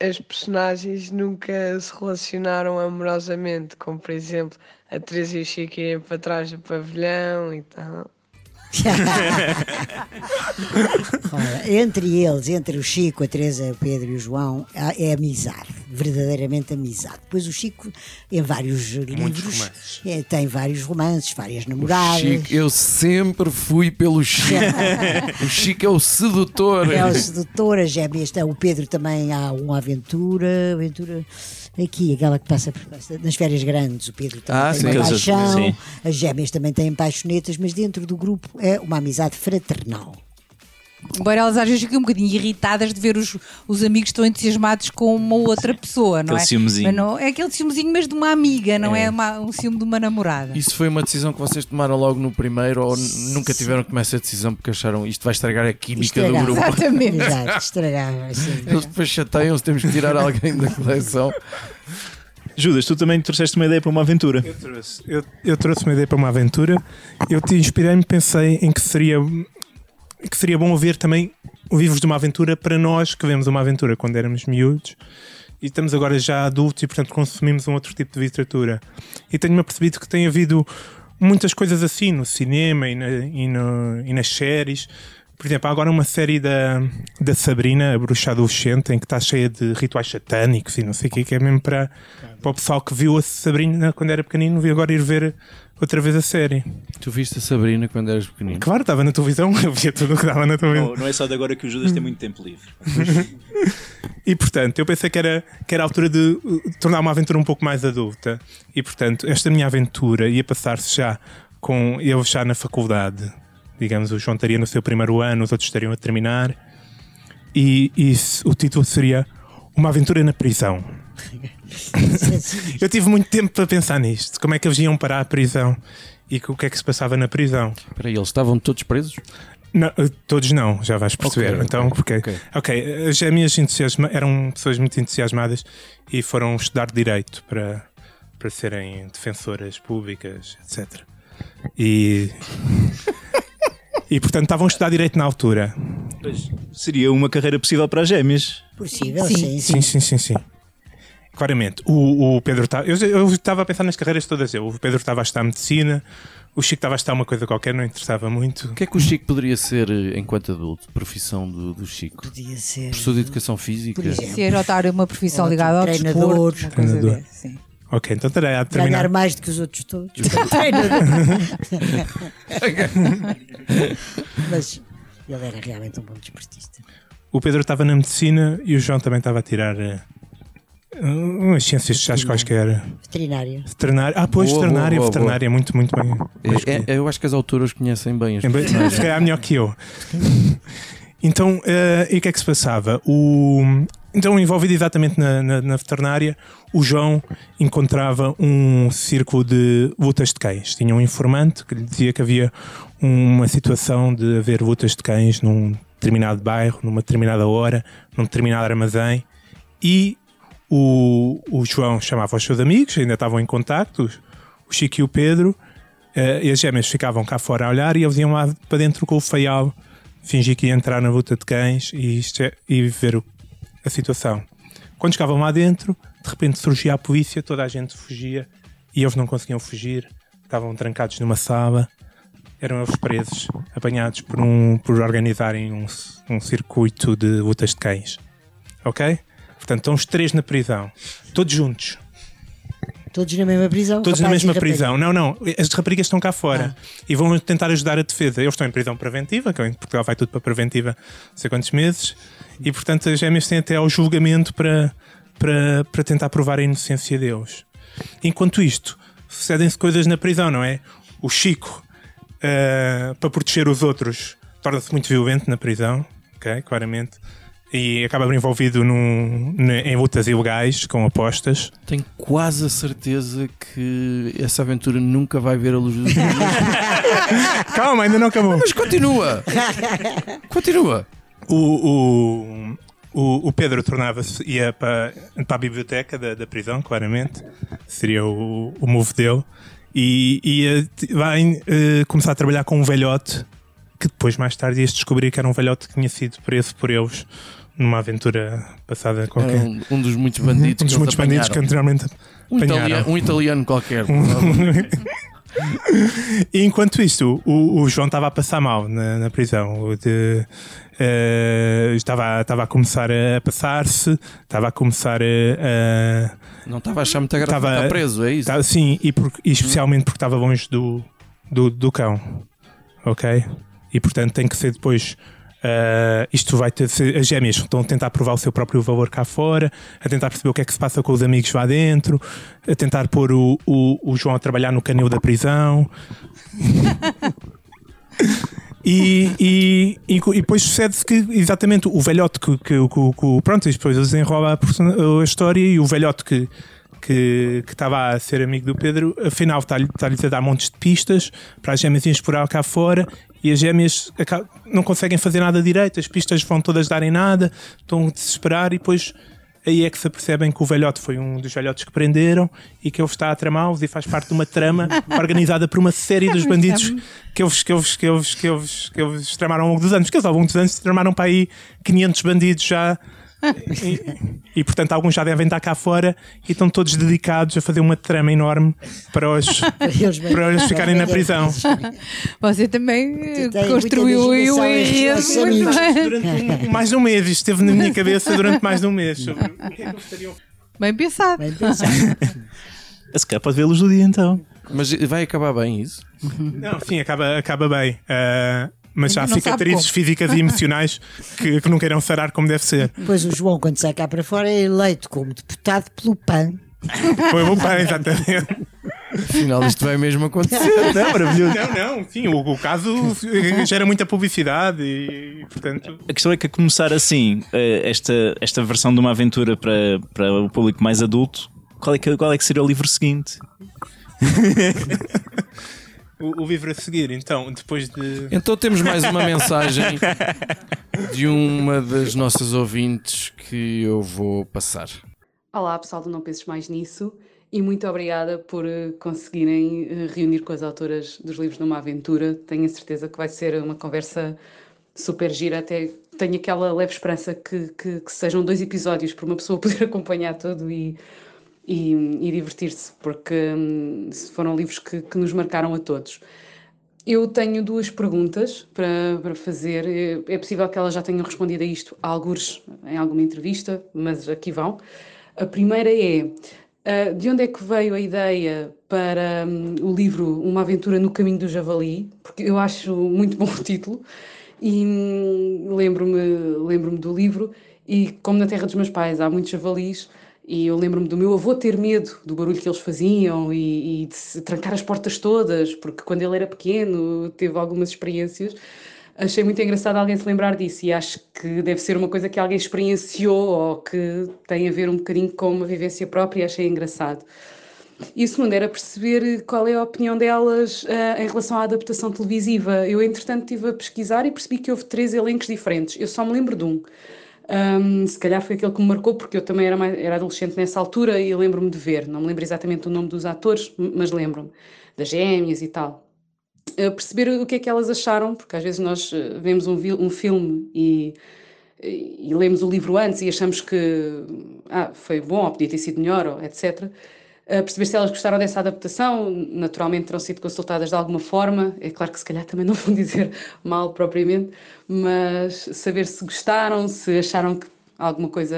as personagens nunca se relacionaram amorosamente, como por exemplo a Teresa e o Chico irem para trás do pavilhão e tal. Ora, entre eles, entre o Chico, a Teresa, o Pedro e o João, é amizade, verdadeiramente amizade. Depois o Chico, em vários livros, romances. é, tem vários romances, várias namoradas. Chico, eu sempre fui pelo Chico. o Chico é o sedutor. É o sedutor, as gêmeas, tem- o Pedro também há uma aventura, aventura aqui, aquela que passa por- nas férias grandes. O Pedro também Ah, tem sim. uma paixão, sim. as gêmeas também têm paixonetas, mas dentro do grupo é uma amizade fraternal. Embora elas às vezes fiquem um bocadinho irritadas de ver os, os amigos tão entusiasmados com uma outra pessoa, não Aquele é? Mas não, é aquele ciúmezinho, mas de uma amiga, não é, É. uma- um ciúme de uma namorada. Isso foi uma decisão que vocês tomaram logo no primeiro ou nunca tiveram que tomar essa decisão porque acharam isto vai estragar a química do grupo? Exatamente. Exato, estragava. assim. Eles depois chateiam-se, temos que tirar alguém da coleção. Judas, tu também trouxeste uma ideia para uma aventura. Eu trouxe, eu, eu trouxe uma ideia para uma aventura. Eu te inspirei-me, pensei em que seria, que seria bom haver também Vivos de uma Aventura para nós que vemos uma aventura quando éramos miúdos e estamos agora já adultos e, portanto, consumimos um outro tipo de literatura. E tenho-me apercebido que tem havido muitas coisas assim no cinema e, na- e no- e nas séries. Por exemplo, há agora uma série da, da Sabrina, a bruxa adolescente, em que está cheia de rituais satânicos e não sei o que, que é mesmo para, para o pessoal que viu a Sabrina quando era pequenino e agora ir ver outra vez a série. Tu viste a Sabrina quando eras pequenino? Claro, estava na televisão, eu via tudo o que dava na televisão. Não, não é só de agora que o Judas tem muito tempo livre. E portanto, eu pensei que era, que era a altura de tornar uma aventura um pouco mais adulta. E portanto, esta minha aventura ia passar-se já com eu já na faculdade. Digamos, o João estaria no seu primeiro ano, os outros estariam a terminar. E, e o título seria Uma Aventura na Prisão. eu tive muito tempo para pensar nisto. Como é que eles iam parar a prisão? E o que é que se passava na prisão? Espera aí, eles estavam todos presos? Não, eh, todos não, já vais perceber. Ok, então, porque, ok. ok, as gêmeas entusiasma, eram pessoas muito entusiasmadas e foram estudar direito para, para serem defensoras públicas, etc. E, e portanto estavam a estudar direito na altura. Seria uma carreira possível para as gêmeas. Possível, Sim. sim, sim. Sim, sim, sim. Claramente. O, o Pedro estava. Eu, eu estava a pensar nas carreiras todas. Eu. O Pedro estava a estudar medicina, o Chico estava a estudar uma coisa qualquer, não interessava muito. O que é que o Chico poderia ser eh, enquanto adulto? Profissão do, do Chico? Podia ser. Professor de Educação Física? Por exemplo. Se adotar uma profissão Ou ligada ao treinador. desporto, coisa Treinador. dessa, sim. Ok, então estarei a Ganhar terminar. mais do que os outros todos. Mas ele era realmente um bom desportista. O Pedro estava na medicina e o João também estava a tirar eh, umas ciências sociais quaisquer. Veterinário. Veterinário. Ah, pois, Boa, veterinária, boa, boa, veterinária, muito, muito bem. É- é- eu acho que as autoras conhecem bem as É. Se calhar melhor que eu. Então, eh, e o que é que se passava? O, então, envolvido exatamente na, na- na veterinária, o João encontrava um círculo de lutas de cães. Tinha um informante que lhe dizia que havia uma situação de haver lutas de cães num determinado bairro, numa determinada hora, num determinado armazém, e o, o João chamava os seus amigos, ainda estavam em contacto, o Chico e o Pedro, eh, e as gêmeas ficavam cá fora a olhar e eles iam lá para dentro com o feial, fingir que ia entrar na luta de cães e, é- e ver o- a situação. Quando chegavam lá dentro, de repente surgia a polícia, toda a gente fugia e eles não conseguiam fugir, estavam trancados numa sala, eram eles presos, apanhados por, um, por organizarem um, um circuito de lutas de cães. Ok? Portanto, estão os três na prisão, todos juntos. Todos na mesma prisão. Todos na mesma prisão. Não, não. As raparigas estão cá fora e vão tentar ajudar a defesa. Eles estão em prisão preventiva, que em Portugal vai tudo para preventiva não sei quantos meses. E portanto as gêmeas têm até ao julgamento para, para, para tentar provar a inocência deles. Enquanto isto, sucedem-se coisas na prisão, não é? O Chico, eh, para proteger os outros, torna-se muito violento na prisão, ok? Claramente. E acaba envolvido num, em lutas ilegais com apostas. Tenho quase a certeza que essa aventura nunca vai ver a luz do dia. Calma, ainda não acabou. Mas continua! Continua! O, o, o, Pedro tornava-se, ia para, para a biblioteca da, da prisão, claramente, seria o, o move dele, e ia vai, eh, começar a trabalhar com um velhote que depois, mais tarde, ias descobrir que era um velhote que tinha sido preso por eles numa aventura passada qualquer. Era um, um dos muitos bandidos um dos que muitos bandidos que anteriormente um, italiano, um italiano qualquer. E enquanto isto, o, o João estava a passar mal na, na prisão. De- eh, estava, estava a começar a passar-se, estava a começar a. a- Não estava a achar muita graça Estava- estar preso, é isso? estava- sim, e, por- e especialmente porque estava longe do, do, do cão. Ok? E portanto tem que ser depois Uh, isto vai ter as gêmeas estão a tentar provar o seu próprio valor cá fora, a tentar perceber o que é que se passa com os amigos lá dentro, a tentar pôr o, o, o João a trabalhar no canil da prisão. E, e, e, e, depois sucede-se que exatamente o velhote que, que, que, que pronto, e depois desenrola a, a, história e o velhote que que estava a ser amigo do Pedro, afinal está-lhe está a dar montes de pistas para as gêmeas explorar cá fora e as gêmeas não conseguem fazer nada direito, as pistas vão todas darem nada, estão a desesperar e depois aí é que se apercebem que o velhote foi um dos velhotes que prenderam e que ele está a tramá-los e faz parte de uma trama organizada por uma série dos bandidos que eles, que eles, que eles, que eles, que eles tramaram ao longo dos anos. Que eles ao longo dos anos tramaram para aí 500 bandidos já e, e, portanto alguns já devem estar cá fora e estão todos dedicados a fazer uma trama enorme para os, para eles ficarem na prisão. Você também construiu o enredo durante mais de um mês. Isto esteve na minha cabeça durante mais de um mês. Bem pensado. Bem pensado. Se calhar pode luz do dia então. Mas vai acabar bem isso? Não, sim, acaba, acaba bem. Uh, mas já há cicatrizes físicas e emocionais que, que não queiram sarar como deve ser. Pois o João, quando sai cá para fora, é eleito como deputado pelo PAN. Foi o PAN, exatamente. Afinal, isto vai mesmo acontecer. Não, maravilhoso. Não, não, sim, o, o caso gera muita publicidade e, portanto. A questão é que a começar assim, eh, esta, esta versão de uma aventura para, para o público mais adulto, qual é que, qual é que seria o livro seguinte? o, o Vivre a seguir, então, depois de. Então temos mais uma mensagem de uma das nossas ouvintes que eu vou passar. Olá, pessoal do Não Penses Mais Nisso e muito obrigada por eh, conseguirem eh, reunir com as autoras dos livros numa aventura. Tenho a certeza que vai ser uma conversa super gira. Até tenho aquela leve esperança que, que, que sejam dois episódios para uma pessoa poder acompanhar tudo e e, e divertir-se, porque hum, foram livros que, que, nos marcaram a todos. Eu tenho duas perguntas para, para fazer. É, é possível que elas já tenham respondido a isto, a em alguma entrevista, mas aqui vão. A primeira é: uh, de onde é que veio a ideia para um, o livro Uma Aventura no Caminho do Javali? Porque eu acho muito bom o título e hum, lembro-me lembro do livro. E como na terra dos meus pais há muitos javalis, e eu lembro-me do meu avô ter medo do barulho que eles faziam e, e de trancar as portas todas, porque quando ele era pequeno teve algumas experiências. Achei muito engraçado alguém se lembrar disso e acho que deve ser uma coisa que alguém experienciou ou que tem a ver um bocadinho com uma vivência própria achei engraçado. E o segundo era perceber qual é a opinião delas uh, em relação à adaptação televisiva. Eu, entretanto, estive a pesquisar e percebi que houve três elencos diferentes. Eu só me lembro de um. Um, se calhar foi aquele que me marcou, porque eu também era, mais, era adolescente nessa altura e lembro-me de ver. Não me lembro exatamente o nome dos atores, mas lembro-me das gêmeas e tal. Uh, perceber o que é que elas acharam, porque às vezes nós uh, vemos um, um filme e, e, e, lemos o livro antes e achamos que ah, foi bom, ou podia ter sido melhor, ou etc perceber se elas gostaram dessa adaptação. Naturalmente terão sido consultadas de alguma forma. É claro que se calhar também não vão dizer mal propriamente, mas saber se gostaram, se acharam que alguma coisa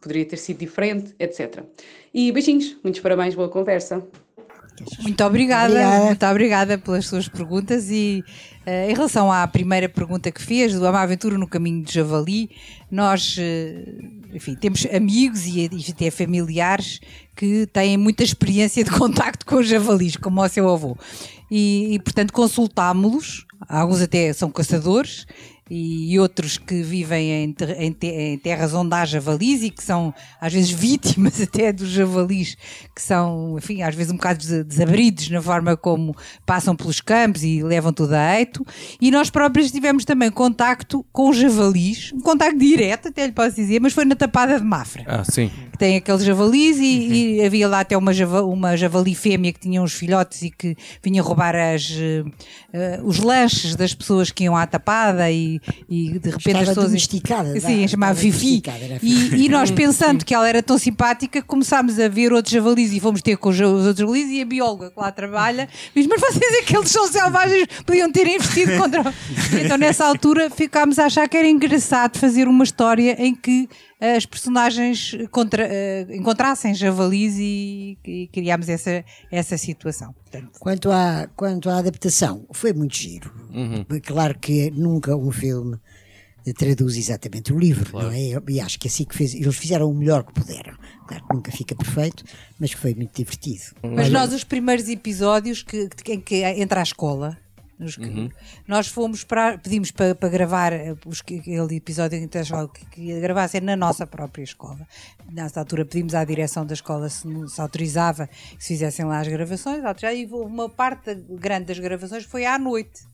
poderia ter sido diferente, etc. E beijinhos, muitos parabéns, boa conversa. Muito obrigada, obrigada, muito obrigada pelas suas perguntas e uh, em relação à primeira pergunta que fez, do Uma Aventura no Caminho de Javali, nós, uh, enfim, temos amigos e, e até familiares que têm muita experiência de contacto com os javalis, como o seu avô. E, e portanto, consultámos-los, alguns até são caçadores, e outros que vivem em, terras onde há javalis e que são às vezes vítimas até dos javalis, que são, enfim, às vezes um bocado desabridos na forma como passam pelos campos e levam tudo a eito. E nós próprios tivemos também contacto com os javalis, um contacto direto, até lhe posso dizer, mas foi na Tapada de Mafra. Ah, sim. Tem aqueles javalis e, uhum. e havia lá até uma, java, uma javali fêmea que tinha uns filhotes e que vinha roubar as, uh, os lanches das pessoas que iam à Tapada e e, de repente Estava as pessoas. domesticada. Sim, chamava Fifi. E, e, nós pensando que ela era tão simpática, começámos a ver outros javalis e fomos ter com os, outros javalis e a bióloga que lá trabalha diz: Mas vocês, aqueles são selvagens, podiam ter investido contra. então nessa altura ficámos a achar que era engraçado fazer uma história em que as personagens contra, uh, encontrassem javalis e, e, criámos essa, essa situação. Quanto à, quanto à adaptação, foi muito giro. Uhum. Claro que nunca um filme traduz exatamente o livro, não é? E acho que assim que fez, eles fizeram o melhor que puderam. Claro que nunca fica perfeito, mas foi muito divertido. Mas nós, os primeiros episódios que, que- em que entra a escola, nos que- nós fomos para, pedimos para, para gravar eh, os, que- aquele episódio em que que, gravassem na nossa própria escola. Nessa altura pedimos à direção da escola se, nos autorizava que se fizessem lá as gravações, e uma parte grande das gravações foi à noite.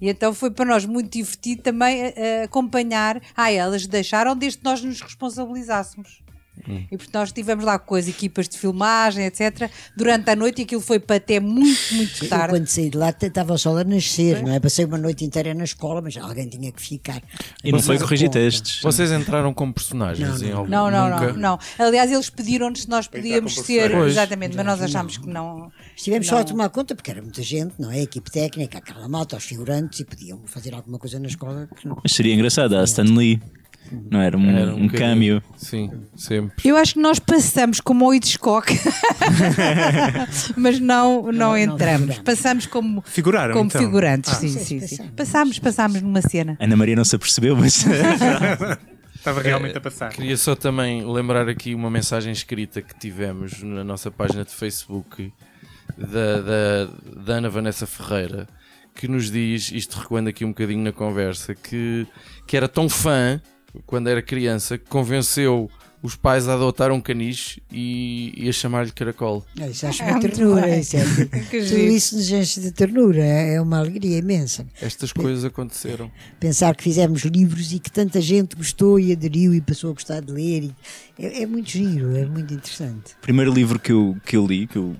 E então foi para nós muito divertido também eh, acompanhar. Ah, elas deixaram desde que nós nos responsabilizássemos. E porque nós estivemos lá com as equipas de filmagem, etc., durante a noite e aquilo foi para até muito, muito Eu, tarde. quando saí de lá, estava o sol a nascer, não é? Passei uma noite inteira na escola, mas alguém tinha que ficar. E não foi corrigir testes. Vocês entraram como personagens em algum Não, não, nunca? não, não. Aliás, eles pediram-nos se nós podíamos ser. Pois. Exatamente, mas nós achámos que não. Estivemos não. só a tomar conta, porque era muita gente, não é? A equipe técnica, aquela malta, os figurantes, e podiam fazer alguma coisa na escola que não. Mas seria engraçado, a Stan Lee. Não era um, Era um, bocadinho. câmbio. Sim, sempre. Eu acho que nós passamos como o Hitchcock, mas não, não, não entramos. figuramos. Passamos como, Figuraram, como então? figurantes. Ah. sim, Sim, sim, passamos. Passámos, passámos numa cena. Ana Maria não se apercebeu, mas. Estava realmente a passar. Queria só também lembrar aqui uma mensagem escrita que tivemos na nossa página de Facebook da, da, da Ana Vanessa Ferreira que nos diz, isto recuando aqui um bocadinho na conversa, que, que era tão fã quando era criança que convenceu os pais a adotar um caniche e, e a chamar-lhe caracol. Ah, Isso acho É uma muito ternura. Isso, é, Que tudo giro. isso nos enche de ternura, é uma alegria imensa. Estas coisas aconteceram. Pensar que fizemos livros e que tanta gente gostou e aderiu e passou a gostar de ler. e- É, é muito giro, é muito interessante. O primeiro livro que eu, que eu li, que eu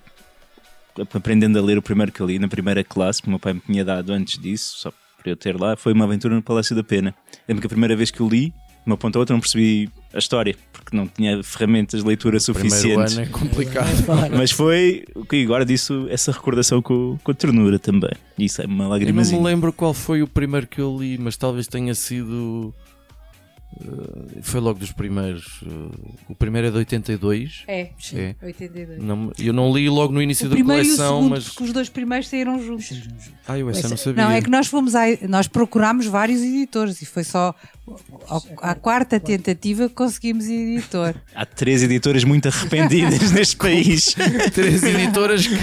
aprendendo a ler o primeiro que eu li na primeira classe, que o meu pai me tinha dado antes disso, só para eu ter lá, foi uma aventura no Palácio da Pena. Lembro que a primeira vez que eu li, uma ponta a outra, não percebi a história, porque não tinha ferramentas de leitura Primeiro suficientes. ano é complicado. Mas foi o que agora disso, essa recordação com, com a ternura também. Isso é uma Eu não me lembro qual foi o primeiro que eu li, mas talvez tenha sido. Eh, foi logo dos primeiros. eh, o primeiro é de 82. É, É. 82. Não- eu não li logo no início O da primeiro e o coleção, segundo, mas. porque os dois primeiros saíram juntos. Ah, eu essa não sabia. Não, é que nós fomos a, nós procurámos vários editores e foi só à quarta tentativa que conseguimos editor. Há três editoras muito arrependidas neste país. Três editoras que.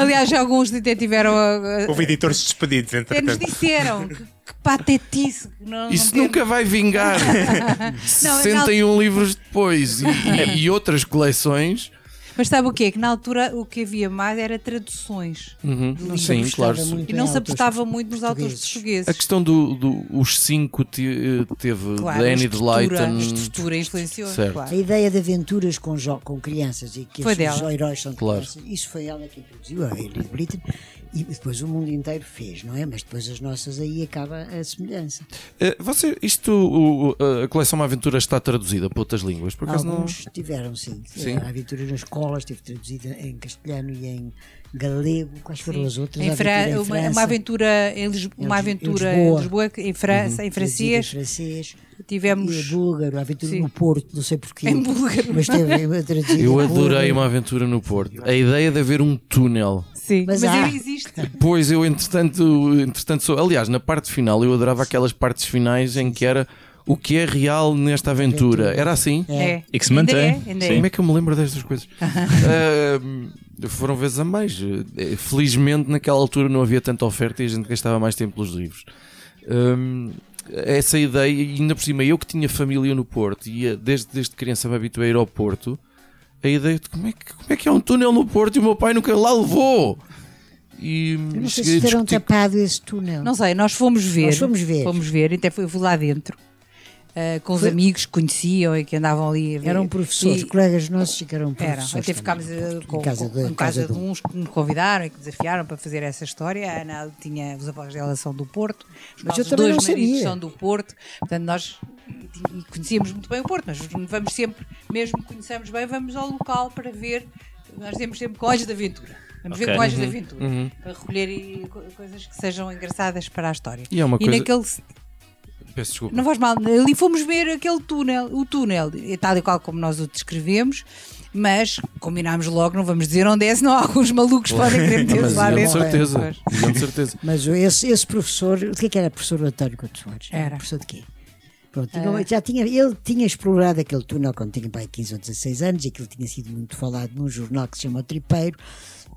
Aliás, alguns até tiveram a, a- Houve editores despedidos, até nos entretanto. disseram que, que patetice. que Não, Isso não nunca vai vingar. Não, 61 livros depois e, e- e outras coleções. Mas sabe o quê? Que na altura o que havia mais era traduções. Uhum, Não se Sim, apostava claro. muito E não se apostava muito nos autores portugueses. A questão do, do- os cinco te- teve Claro, de Leighton. A estrutura influenciou, Certo. claro. A ideia de aventuras com, com crianças e que Foi os, dela. heróis são de Claro. crianças, isso foi ela que introduziu, a Ellie Britton, e depois o mundo inteiro fez, não é? Mas depois as nossas aí acaba a semelhança. Eh, Você, isto, o- a coleção Uma Aventura está traduzida para outras línguas? Por acaso não. Alguns tiveram, sim. Sim. A aventura na escola esteve traduzida em castelhano e em galego. Quais foram as outras? Em Fra- aventura em uma, França, uma aventura em, Lis- em uma Lis- em aventura Lisboa. em Lisboa, em França, em traduzida em francês. francês. Tivemos. E búlgaro, a aventura Sim. no Porto, não sei porquê. Em búlgaro. Mas teve traduzida Eu adorei uma aventura no Porto. A ideia de haver um túnel. Sim, Mas mas, há. ele existe. Pois eu, entretanto, entretanto sou. Aliás, na parte final, eu adorava aquelas partes finais em que era o que é real nesta aventura. Era assim? É. E que se mantém. é, é. Como é que eu me lembro destas coisas? Ah, foram vezes a mais. Eh, Felizmente, naquela altura não havia tanta oferta e a gente gastava mais tempo pelos livros. Essa ideia, e ainda por cima, eu que tinha família no Porto e ia- desde, desde criança me habituei a ir ao Porto, a ideia de como é, que, como é que é um túnel no Porto e o meu pai nunca lá levou. E Eu não sei se a terão discutir- tapado esse túnel. Não sei, nós fomos ver. Nós fomos ver. Fomos ver, até fui, fui lá dentro. ah, com os Foi- amigos que conheciam e que andavam ali a ver. Eram professores, E- colegas nossos que eram Eram, professores. até ficámos também, eh, com, em casa com- de, em casa de uns que me convidaram e que desafiaram para fazer essa história. A Ana tinha os avós dela são do Porto, os Mas eu também dois não maridos sabia. são do Porto, portanto nós e conhecíamos muito bem o Porto, mas vamos sempre, mesmo que conheçamos bem, vamos ao local para ver. Nós temos sempre com olhos de aventura. Vamos ver Ok. com olhos de Uhum, aventura uhum. para recolher e co- coisas que sejam engraçadas para a história. E é uma e coisa- naquele Peço desculpa. não faz mal, ali fomos ver aquele túnel, o túnel, e tal e qual como nós o descrevemos, mas combinámos logo, não vamos dizer onde é, senão alguns malucos podem querer meter mas lá dentro. certeza. Mas esse, esse professor, o que é que era professor António Couto Soares? Era. Professor de quê? Pronto, não- já tinha, ele tinha explorado aquele túnel quando tinha pai 15 ou 16 anos, e aquilo tinha sido muito falado num jornal que se chama Tripeiro.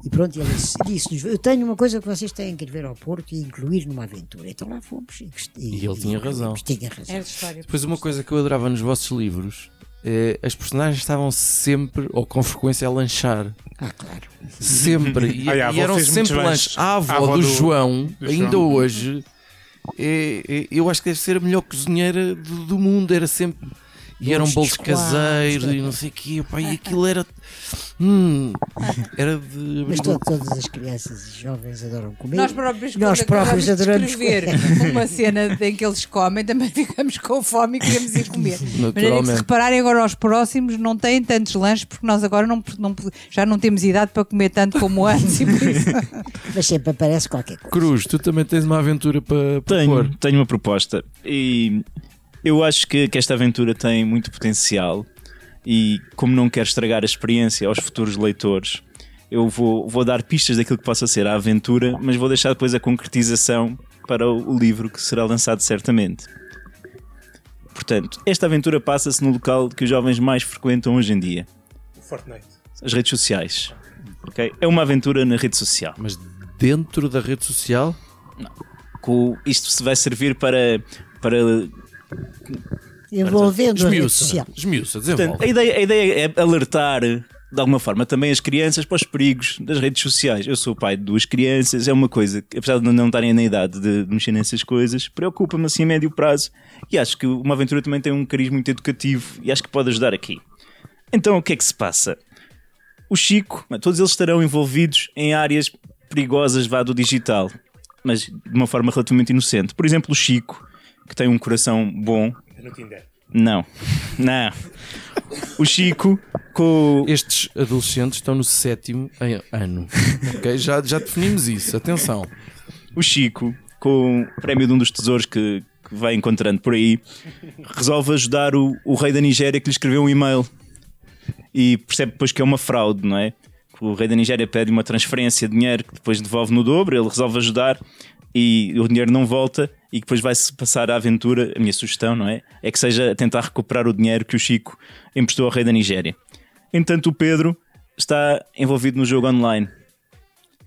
E pronto, ele disse- disse-nos: Eu tenho uma coisa que vocês têm que ir ver ao Porto e incluir numa aventura. Então lá fomos. E, gost- E ele tinha razão. Tinha razão. Era história. Depois, uma coisa que eu adorava nos vossos livros é as personagens estavam sempre ou com frequência a lanchar. Ah, claro. Sempre. E, Ah, e e eram sempre lanches. A avó, A avó do, do- João, do ainda João. hoje, é- é- eu acho que deve ser a melhor cozinheira do, do mundo. Era sempre. E eram Bolos bolos caseiros e não sei o quê. Pá, e aquilo era. Hum, era de. Mas to- todas as crianças e jovens adoram comer. Nós próprios, Nós próprios adoramos comer. uma cena em que eles comem, também ficamos com fome e queremos ir comer. Mas é que se repararem agora aos próximos, não têm tantos lanches, porque nós agora não, não- já não temos idade para comer tanto como antes. E por isso, Mas sempre aparece qualquer coisa. Cruz, tu também tens uma aventura para Tenho, propor. tenho uma proposta e eu acho que, que esta aventura tem muito potencial e como não quero estragar a experiência aos futuros leitores, eu vou, vou dar pistas daquilo que possa ser a aventura, mas vou deixar depois a concretização para o, livro que será lançado certamente. Portanto, esta aventura passa-se no local que os jovens mais frequentam hoje em dia, Fortnite. as redes sociais. ok? É uma aventura na rede social. Mas dentro da rede social, Com- isto se vai servir para, para Envolvendo a rede esmiuça. social. Esmiuça, Portanto, a ideia, a ideia é alertar de alguma forma também as crianças para os perigos das redes sociais. Eu sou pai de duas crianças, é uma coisa que, apesar de não estarem na idade de mexer nessas coisas, preocupa-me assim a médio prazo e acho que uma aventura também tem um cariz muito educativo e acho que pode ajudar aqui. Então o que é que se passa? O Chico, todos eles estarão envolvidos em áreas perigosas vá do digital, mas de uma forma relativamente inocente. Por exemplo, o Chico, que tem um coração bom, No Tinder. não, não. O Chico com. Estes adolescentes estão no sétimo ano. ok? já, já definimos isso. Atenção. O Chico, com o prémio de um dos tesouros que, que vai encontrando por aí, resolve ajudar o, o rei da Nigéria que lhe escreveu um e-mail e percebe depois que é uma fraude, não é? O rei da Nigéria pede uma transferência de dinheiro que depois devolve no dobro, ele resolve ajudar e o dinheiro não volta e depois vai-se passar a aventura. A minha sugestão, não é? É que seja tentar recuperar o dinheiro que o Chico emprestou ao rei da Nigéria. Entanto, o Pedro está envolvido no jogo online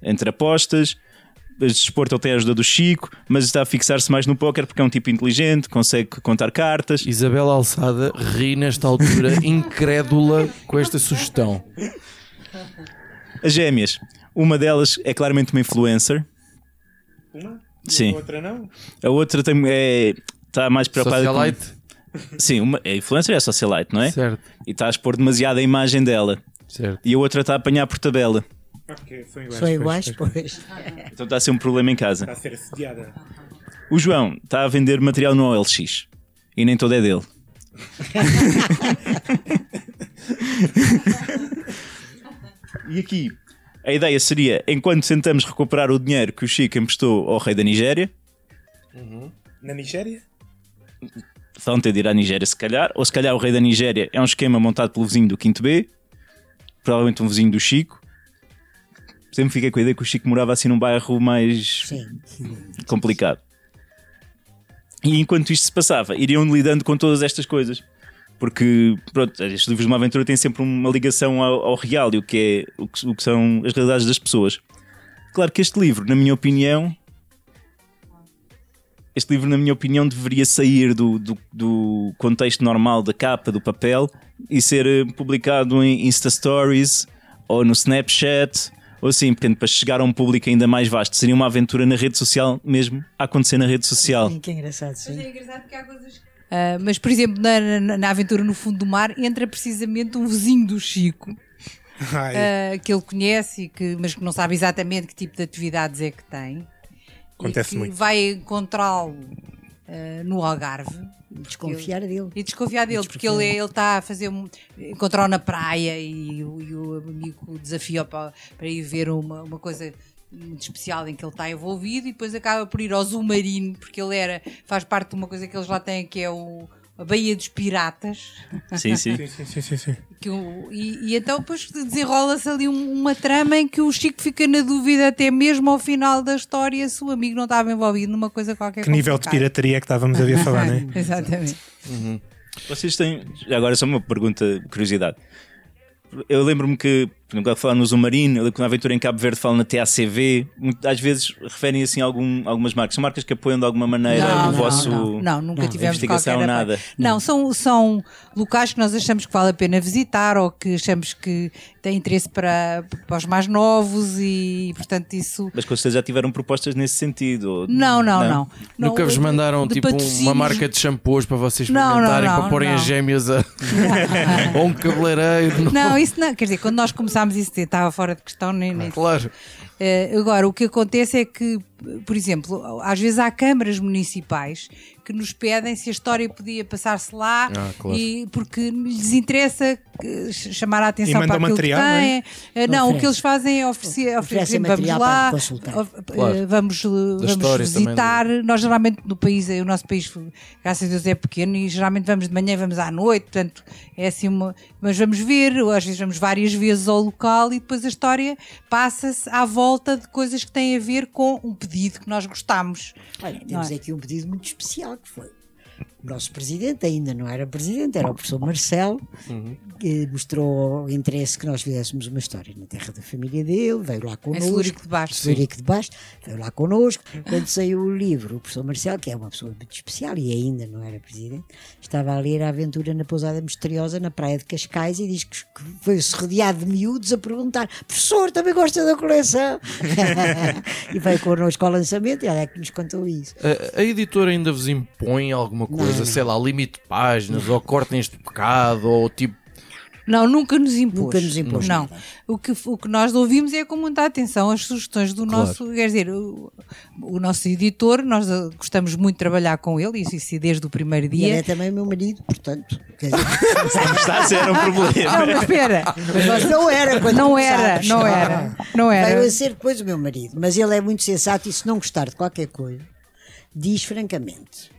entre apostas. De desporto ele tem a ajuda do Chico, mas está a fixar-se mais no póquer porque é um tipo inteligente, consegue contar cartas. Isabela Alçada ri nesta altura, incrédula com esta sugestão. As gêmeas, uma delas é claramente uma influencer, Uma? Sim. A outra não? a outra tem, é, está mais preocupada Socialite? com. Sim, uma, a influencer é socialite, não é? Certo, E está a expor demasiado a imagem dela. certo. E a outra está a apanhar por tabela. Ok, são iguais. São pois, iguais, pois, pois. Então está a ser um problema em casa. Está a ser assediada. O João está a vender material no OLX e nem todo é dele. e aqui a ideia seria: enquanto tentamos recuperar o dinheiro que o Chico emprestou ao rei da Nigéria, Na Nigéria? vão ter de ir à Nigéria se calhar, ou se calhar o rei da Nigéria é um esquema montado pelo vizinho do 5 B, provavelmente um vizinho do Chico. Sempre fiquei com a ideia que o Chico morava assim num bairro mais Sim. complicado. E enquanto isto se passava, iriam lidando com todas estas coisas. Porque, pronto, estes livros de uma aventura têm sempre uma ligação ao, ao real e o que, é, o, que, o que são as realidades das pessoas. Claro que este livro, na minha opinião, este livro, na minha opinião, deveria sair do, do, do contexto normal da capa, do papel, e ser eh, publicado em Insta Stories ou no Snapchat, ou assim, portanto, para chegar a um público ainda mais vasto. Seria uma aventura na rede social mesmo, a acontecer na rede social. Que engraçado, sim. engraçado porque há coisas Ah, mas, por exemplo, na, na- na aventura no fundo do mar entra precisamente um vizinho do Chico ah, que ele conhece, e que, mas que não sabe exatamente que tipo de atividades é que tem. Acontece e que muito. vai encontrá-lo ah, no Algarve. Desconfiar dele. E desconfiar dele, porque ele ele está a fazer um. encontrou na praia e, o- e o amigo desafia para, para ir ver uma, uma coisa muito especial em que ele está envolvido e depois acaba por ir ao submarino, porque ele era, faz parte de uma coisa que eles lá têm que é o a Baía dos Piratas. Sim, sim. Sim, sim, sim, sim. Que o- e, e então depois desenrola-se ali um- uma trama em que o Chico fica na dúvida até mesmo ao final da história se o amigo não estava envolvido numa coisa qualquer Que nível de pirataria é que estávamos a ver falar, não é? Exatamente. Vocês têm. Agora só uma pergunta, curiosidade. Eu lembro-me que, por exemplo, falar no Zumarino, na aventura em Cabo Verde falam na TACV, às vezes referem assim a algum, algumas marcas. São marcas que apoiam de alguma maneira Não, o não, vosso. não, não, nunca tivemos investigação, qualquer nada. Não, são, são locais que nós achamos que vale a pena visitar ou que achamos que têm interesse para, para os mais novos e, portanto, isso. Mas que vocês já tiveram propostas nesse sentido? Não, não, não. Não, Nunca vos mandaram tipo patrocínios- uma marca de shampoos para vocês Não, não, experimentarem não, para porem as não. gêmeas a... ou um cabeleireiro. Não, isso não. Quer dizer, quando nós começámos isso estava fora de questão, nem. nem Claro. Eh, agora, o que acontece é que, por exemplo, às vezes há câmaras municipais que nos pedem se a história podia passar-se lá Ah, claro. e porque lhes interessa que- chamar a atenção para aquilo material, que não é? têm. Eh, não, o que eles fazem é oferecer, oferecer vamos lá, para consultar. of- eh, Claro. vamos, vamos história também visitar. Nós geralmente no país, o nosso país, graças a Deus, é pequeno e geralmente vamos de manhã e vamos à noite, portanto é assim uma. Mas vamos ver, ou às vezes vamos várias vezes ao local e depois a história passa-se à volta de coisas que têm a ver com um pedido que nós gostamos. Olha, temos é? aqui um pedido muito especial que foi. O nosso presidente ainda não era presidente, era o professor Marcelo, Uhum. que mostrou o interesse que nós fizéssemos uma história na terra da família dele, veio lá Em connosco. Celúrico de Bastos. Celúrico de Bastos, veio lá connosco. Quando saiu o livro, o professor Marcelo, que é uma pessoa muito especial e ainda não era presidente, estava a ler a aventura na pousada misteriosa na praia de Cascais e diz que que foi-se rodeado de miúdos a perguntar: professor, também gosta da coleção? e veio connosco ao lançamento e ela é que nos contou isso. A, a editora ainda vos impõe alguma coisa, não. Sei lá, limite de páginas, ou cortem este pecado, ou tipo. Não, nunca nos impôs. Nunca nos impôs Não. nada. O que, o que nós ouvimos é com muita atenção as sugestões do Claro. nosso. Quer dizer, o, o nosso editor, nós gostamos muito de trabalhar com ele, isso, isso desde o primeiro E ele é dia. também meu marido, portanto. Quer dizer, Está a ser um problema. Não, mas espera. mas não era quando Não era, não era. Não era. Veio a ser depois o meu marido. Mas ele é muito sensato e se não gostar de qualquer coisa, diz francamente.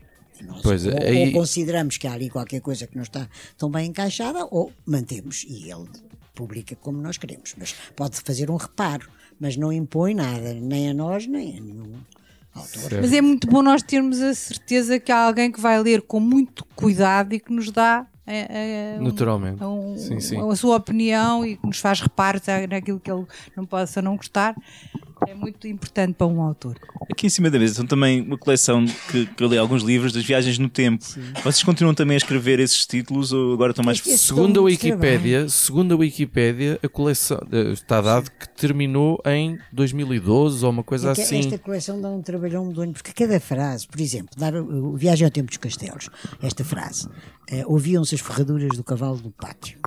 Nós Pois, ou, aí- ou consideramos que há ali qualquer coisa que não está tão bem encaixada, ou mantemos. E ele publica como nós queremos. Mas pode fazer um reparo, mas não impõe nada, nem a nós, nem a nenhum autor. Mas é muito bom nós termos a certeza que há alguém que vai ler com muito cuidado e que nos dá eh, eh, um- Naturalmente. um- Sim, sim. a sua opinião e que nos faz reparos naquilo que ele não possa não gostar. É muito importante para um autor. Aqui em cima da mesa são também uma coleção que, que eu li alguns livros das viagens no tempo. Vocês continuam também a escrever esses títulos ou agora estão mais. Segundo a Wikipédia, segundo a Wikipédia, a coleção eh, está dado que terminou em 2012 ou uma coisa É assim. Esta coleção dá um trabalhão medonho, porque cada frase, por exemplo, dar o o Viagem ao Tempo dos Castelos, esta frase, eh, ouviam-se as ferraduras do cavalo do pátio.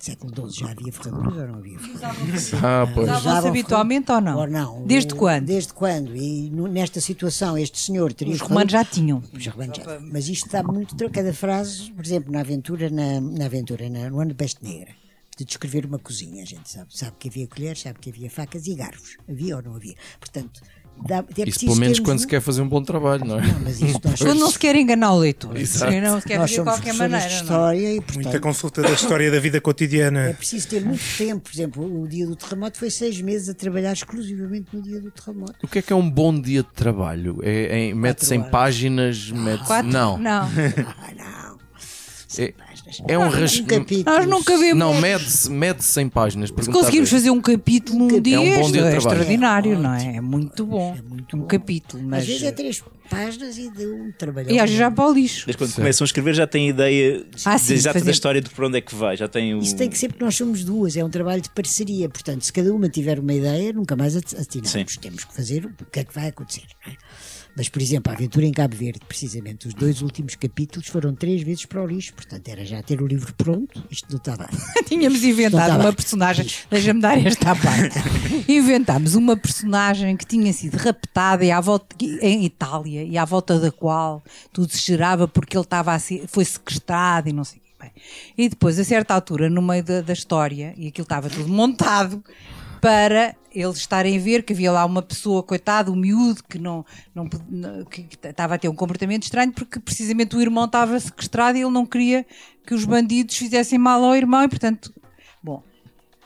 Século XII já havia ferraduras ou não havia ferraduras? Ah, pois. Usavam-se Usavam habitualmente ou não? Ou não? Desde O- quando? Desde quando? E nesta situação, este senhor teria. Os romanos já tinham. Os romanos já tinham. Mas isto dá muito. Cada frase, por exemplo, na aventura, na, na aventura, na- no ano da peste negra, de descrever uma cozinha, a gente sabe. Sabe que havia colheres, sabe que havia facas e garfos. Havia ou não havia? Portanto, dá, é Isso pelo menos quando um- se quer fazer um bom trabalho, não é? Não, mas isto nós Quando não se quer enganar o leitor. Exato. Não se quer nós fazer de qualquer maneira. de não é? história e, portanto, Muita consulta da história da vida é cotidiana. preciso ter muito tempo. Por exemplo, o dia do terremoto foi seis meses a trabalhar exclusivamente no dia do terremoto. O que é que é um bom dia de trabalho? É, é, Mete-se em páginas? Mete Quatro? não. Não. Ah, não. É, é um rascunho. capítulo. Nós nunca vemos. Não, mede-se mede em páginas. Se conseguimos fazer um capítulo num dia, um bom dia de é trabalho. extraordinário, É não é? É muito bom. um capítulo, mas. Às vezes é três páginas e de um trabalho. E às vezes já para o lixo. Desde quando começam a escrever já têm ideia Ah, sim, exata fazer- da história de por onde é que vai. Já têm o. Isso tem que ser porque nós somos duas, é um trabalho de parceria. Portanto, se cada uma tiver uma ideia, nunca mais at- atinamos. Sim. Temos que fazer o que é que vai acontecer. Mas, por exemplo, a aventura em Cabo Verde, precisamente, os dois últimos capítulos foram três vezes para o lixo. Portanto, era já ter o livro pronto, isto não estava. Tínhamos inventado uma personagem. Deixa-me dar esta parte. Inventámos uma personagem que tinha sido raptada e à volta, em Itália e à volta da qual tudo se gerava porque ele estava a ser, foi sequestrado e não sei o quê. Bem, E depois, a certa altura, no meio da, da história, e aquilo estava tudo montado, para eles estarem a ver que havia lá uma pessoa, coitado, um miúdo, que não, não que estava a ter um comportamento estranho, porque precisamente o irmão estava sequestrado e ele não queria que os bandidos fizessem mal ao irmão e, portanto, bom.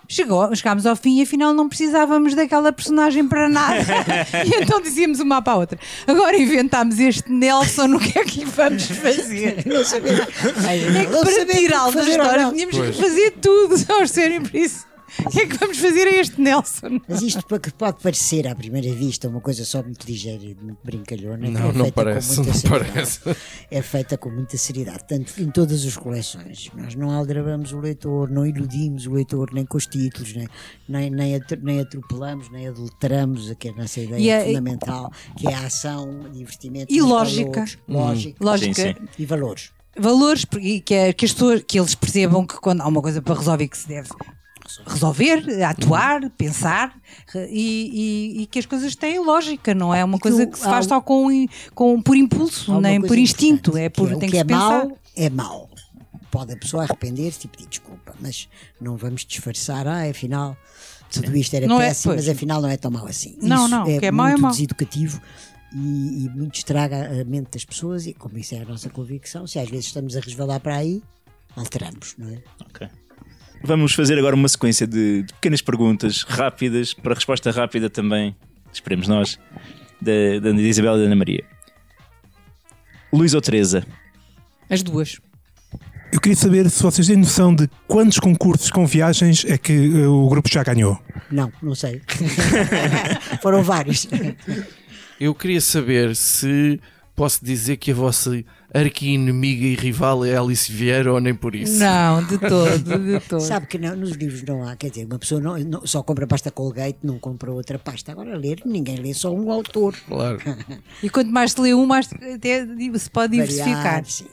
Chegou, chegámos ao fim e afinal não precisávamos daquela personagem para nada. e então dizíamos uma para a outra. Agora inventámos este Nelson, o que é que lhe vamos fazer? Não sabia. É que para tirá-lo que da história tínhamos Pois. que fazer tudo, só sério por isso. O que é que vamos fazer a este Nelson? Mas isto pa- que pode parecer à primeira vista uma coisa só muito ligeira e muito brincalhona. Não, é não feita parece, com muita não seriedade. parece. É feita com muita seriedade, tanto em todas as coleções. Nós não aldrabamos o leitor, não iludimos o leitor nem com os títulos, nem, nem, nem, nem atropelamos, nem adulteramos a que é nossa ideia E a- fundamental, que é a ação, divertimento E lógica. valores, lógica Lógica. Sim, e valores. Valores porque- que, é- que as pessoas que eles percebam que quando há uma coisa para resolver que se deve resolver, atuar, pensar e, e- e que as coisas têm lógica, não é uma coisa que se faz só com, com, por impulso, nem por instinto, é por que tem o que que é pensar. mau é mau. Pode a pessoa arrepender-se e pedir desculpa, mas não vamos disfarçar, ah, afinal tudo isto era Não é- péssimo, pois. mas afinal não é tão mau assim. Não, Isso não, é o que é mau é muito mau. deseducativo e, e muito estraga a mente das pessoas e como isso é a nossa convicção, se às vezes estamos a resvalar para aí, alteramos, não é? Ok. Vamos fazer agora uma sequência de, de pequenas perguntas rápidas, para resposta rápida também, esperemos nós, da, da Isabel e da Ana Maria. Luís ou Teresa? As duas. Eu queria saber se vocês têm noção de quantos concursos com viagens é que eh, o grupo já ganhou. Não, não sei. Foram vários. Eu queria saber se posso dizer que a vossa arqui-inimiga e rival é Alice Vieira ou nem por isso. Não, de todo, de todo. Sabe que não, nos livros não há, quer dizer, uma pessoa não, não- só compra pasta Colgate, não compra outra pasta. Agora ler, ninguém lê só um autor. Claro. E quanto mais se lê um, mais até se pode diversificar. Variar, sim.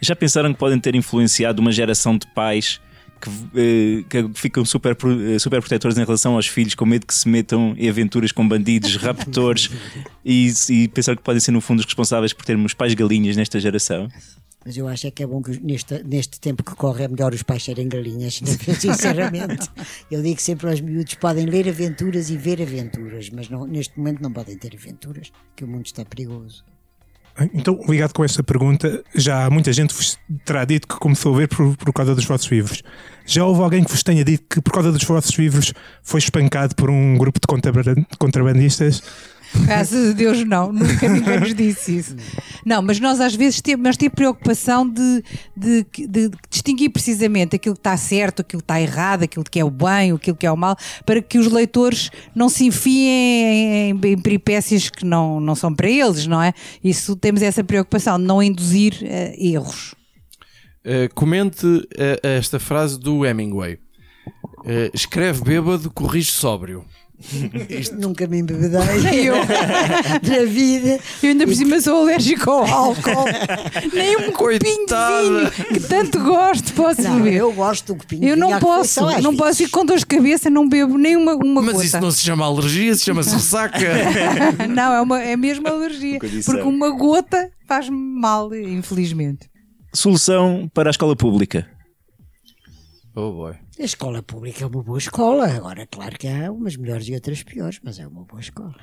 Já pensaram que podem ter influenciado uma geração de pais que, eh, que ficam super, eh, super protetores em relação aos filhos, com medo que se metam em aventuras com bandidos, raptores, e, e pensaram que podem ser, no fundo, os responsáveis por termos pais galinhas nesta geração? Mas eu acho é que é bom que neste, neste tempo que corre é melhor os pais serem galinhas, sinceramente. Eu digo sempre aos miúdos: podem ler aventuras e ver aventuras, mas não- neste momento não podem ter aventuras, que o mundo está perigoso. Então, ligado com esta pergunta, já muita gente vos terá dito que começou a ver por, por causa dos vossos livros. Já houve alguém que vos tenha dito que por causa dos vossos livros foi espancado por um grupo de contraban- contrabandistas? Graças a Deus, não, nunca ninguém nos disse isso. Não, mas nós às vezes temos, nós temos preocupação de, de- de distinguir precisamente aquilo que está certo, aquilo que está errado, aquilo que é o bem, aquilo que é o mal, para que os leitores não se enfiem em, em, em peripécias que não, não são para eles, não é? Isso temos essa preocupação de não induzir eh, erros. Uh, comente uh, esta frase do Hemingway: Uh, Escreve bêbado, corrige sóbrio. Nunca me embebedei Nem eu. na vida. Eu ainda por cima sou alérgico ao álcool. Nem um copinho de vinho que tanto gosto posso Não, beber. eu gosto do copinho Eu não posso, não vezes. posso ir com dor de cabeça, não bebo nem uma, uma Mas gota. isso não se chama alergia, se chama-se ressaca. não, é, uma, é mesmo alergia. Porque uma gota faz-me mal, infelizmente. Solução para a escola pública? Oh boy. A escola pública é uma boa escola. Agora, claro que há umas melhores e outras piores, mas é uma boa escola.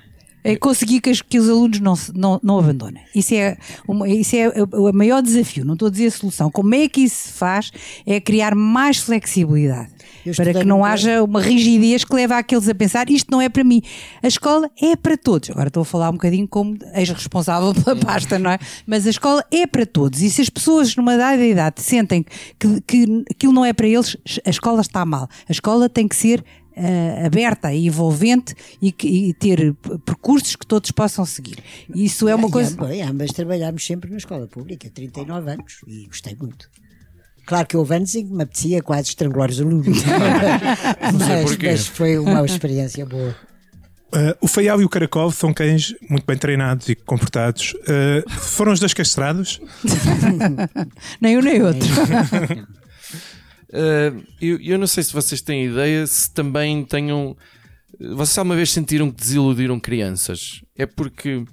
É conseguir que, as- que os alunos não, se- não, não abandonem. Isso é, uma, isso é o, o maior desafio, não estou a dizer a solução. Como é que isso se faz? É criar mais flexibilidade. Para que não num haja uma rigidez que leva aqueles a pensar isto não é para mim. A escola é para todos. Agora estou a falar um bocadinho como ex-responsável pela pasta, não é? Mas a escola é para todos. E se as pessoas numa dada idade sentem que, que aquilo não é para eles, a escola está mal. A escola tem que ser eh, aberta e envolvente e, que- e ter percursos que todos possam seguir. Isso é uma E coisa. ambas, ambas trabalhámos sempre na escola pública, 39 anos, e gostei muito. Claro que houve anos em que me apetecia quase estrangular os alunos. mas, mas foi uma experiência boa. Uh, o Feial e o Caracol são cães muito bem treinados e comportados. Uh, foram os dois castrados? Nem um nem outro. Uh, eu, eu não sei se vocês têm ideia se também tenham. Vocês alguma vez sentiram que desiludiram crianças? É porque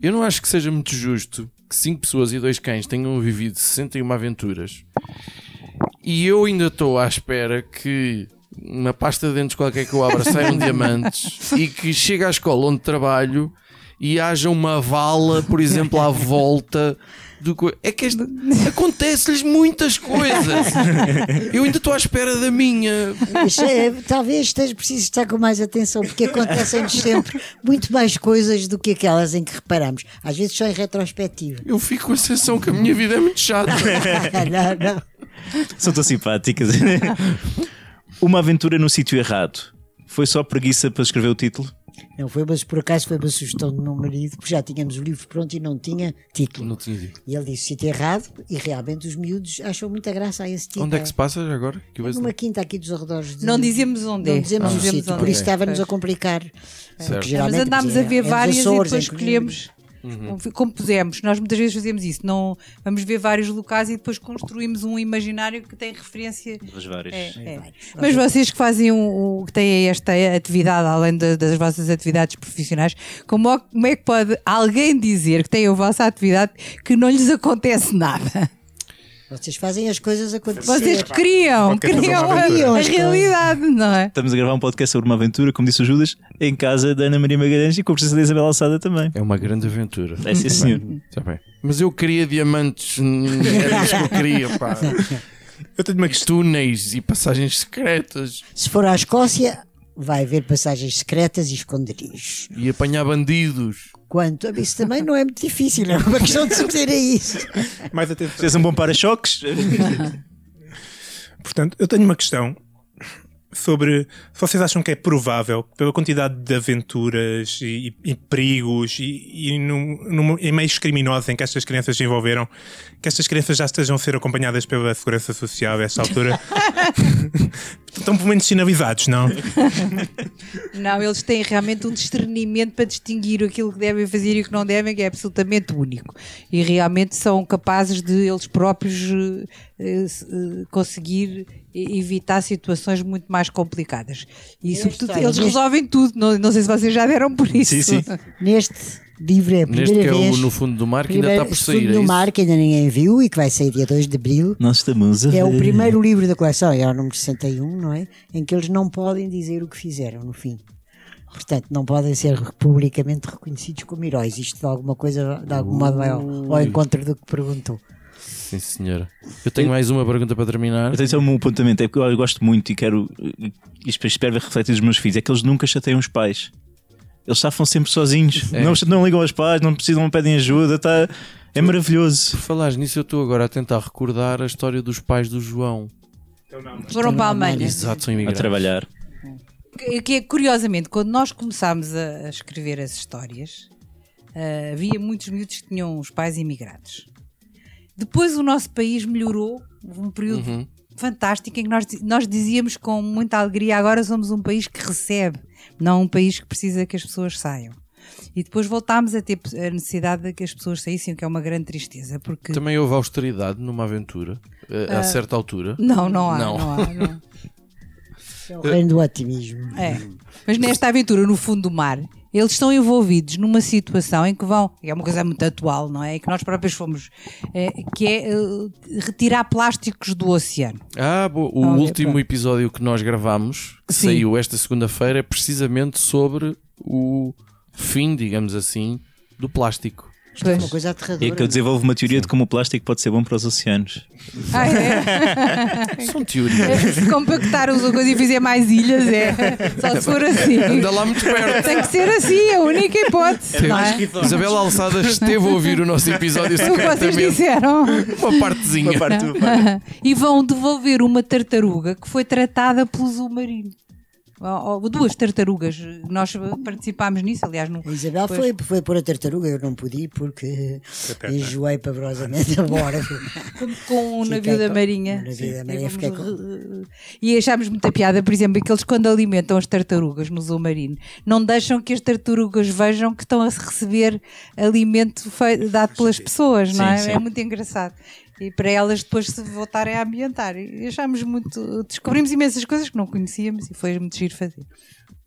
eu não acho que seja muito justo que cinco pessoas e dois cães tenham vivido 61 aventuras. E eu ainda estou à espera que uma pasta de dentes qualquer que eu abra saiam diamantes e que chega à escola onde trabalho e haja uma vala, por exemplo, à volta do co- É que este- acontece-lhes muitas coisas. Eu ainda estou à espera da minha. Mas, é, talvez esteja preciso estar com mais atenção, porque acontecem-nos sempre muito mais coisas do que aquelas em que reparamos. Às vezes só em retrospectiva. Eu fico com a sensação que a minha vida é muito chata. não, não. São tão simpáticas. Uma aventura no sítio errado. Foi só preguiça para escrever o título? Não foi, mas por acaso foi uma sugestão do meu marido, porque já tínhamos o livro pronto e não tinha título. Não tinha dito. E ele disse sítio errado, e realmente os miúdos acham muita graça a esse título. Onde é que se passa agora? Que vejo- Numa quinta aqui dos arredores de... Não dizemos onde Não é. dizemos Não o dizemos sítio, onde por é. isso estava-nos a Pois. complicar. Certo. Porque geralmente Mas andámos a é- ver é nos várias Açores, e depois que- escolhemos. Uhum. Como pusemos, nós muitas vezes fazemos isso, não vamos ver vários locais e depois construímos um imaginário que tem referência. Das várias. É, é. Mas vocês que fazem o, o- que têm esta atividade, além da- das vossas atividades profissionais, como, é- como é que pode alguém dizer que tem a vossa atividade que não lhes acontece nada? Vocês fazem as coisas acontecer. Vocês criam, criam a, a realidade, não é? Estamos a gravar um podcast sobre uma aventura, como disse o Judas, em casa da Ana Maria Magalhães e com a presença da Isabel Alçada também. É uma grande aventura. É sim, senhor. Bem. Mas eu queria diamantes, era isso que eu queria, pá. Eu tenho uma questão. Túneis e passagens secretas Se for à Escócia, vai haver passagens secretas e esconderijos. e apanhar bandidos. Quanto isso também não é muito difícil, é uma questão de saber a isso. Mais atenção. Fez um bom para-choques? Portanto, eu tenho uma questão sobre se vocês acham que é provável, pela quantidade de aventuras e, e perigos e, e num- num- em meios criminosos em que estas crianças se envolveram, que estas crianças já estejam a ser acompanhadas pela Segurança Social a esta altura. Estão pelo menos sinalizados, não? Não, eles têm realmente um discernimento para distinguir aquilo que devem fazer e o que não devem, que é absolutamente único. E realmente são capazes de eles próprios se- eh, conseguir e- evitar situações muito mais complicadas. E, sobretudo, olha, eles neste- resolvem tudo. Não, não sei se vocês já deram por isso. Sim, sim. Neste livro é a primeira Neste que é o vez. No Fundo do Mar, que ainda primeira- está por Fundo sair. É no isso? Mar, que ainda ninguém viu e que vai sair dia 2 de abril. Nós estamos a É o ver. primeiro livro da coleção, é o número 61, não é? Em que eles não podem dizer o que fizeram no fim. Portanto, não podem ser publicamente reconhecidos como heróis. Isto de alguma coisa, de algum modo, vai ao, ao encontro do que perguntou. Sim, senhora. Eu tenho mais uma pergunta para terminar. Eu tenho só um apontamento, é porque eu gosto muito e quero. espero ver refletido nos meus filhos, é que eles nunca chateiam os pais. Eles safam sempre sozinhos. É. Não, não ligam aos pais, não precisam, não pedem ajuda. Tá, é maravilhoso. Por falares nisso, eu estou agora a tentar recordar a história dos pais do João. Foram para a Alemanha. Exato, são A imigrantes. trabalhar. Que, que é, curiosamente, quando nós começámos a, a escrever as histórias, ah, havia muitos miúdos que tinham os pais imigrados. Depois o nosso país melhorou, houve um período Uhum. fantástico em que nós, nós dizíamos com muita alegria: agora somos um país que recebe, não um país que precisa que as pessoas saiam. E depois voltámos a ter a necessidade de que as pessoas saíssem, o que é uma grande tristeza, porque Também houve austeridade numa aventura, eh, a Ah, certa altura. não, não há, Não. não há, não há. É o reino do otimismo. É. Mas nesta aventura no fundo do mar, eles estão envolvidos numa situação em que vão, é uma coisa muito atual, não é? Que nós próprios fomos, é, que é eh, retirar plásticos do oceano. Ah, o Ah, último pronto. episódio que nós gravamos, que Sim. saiu esta segunda-feira, é precisamente sobre o fim, digamos assim, do plástico. Isto é uma coisa aterradora. E é que eu desenvolvo uma teoria de como o plástico pode ser bom para os oceanos. Ah, é? São teorias. Se compactar os coisa e fizer mais ilhas, é. Só se for assim. Anda lá muito perto. Tem que ser assim, é a única hipótese. não é? Isabel Alçada esteve a ouvir o nosso episódio O que vocês disseram. Uma partezinha. Uma parte, uma parte. e vão devolver uma tartaruga que foi tratada pelo submarino. Ou- ou duas tartarugas. Nós participámos nisso, aliás. No, A Isabel depois- foi, foi pôr a tartaruga, eu não pude ir porque enjoei pavorosamente a bordo. com o navio da com- Marinha. o navio da Marinha, Sim, fiquei re- E achámos muita piada, por exemplo, que eles quando alimentam as tartarugas no zoo marino, não deixam que as tartarugas vejam que estão a receber alimento dado pelas pessoas, não Sim, é? sim. É muito engraçado. E para elas depois se voltarem a ambientar. E achámos muito. Descobrimos imensas coisas que não conhecíamos e foi muito giro fazer.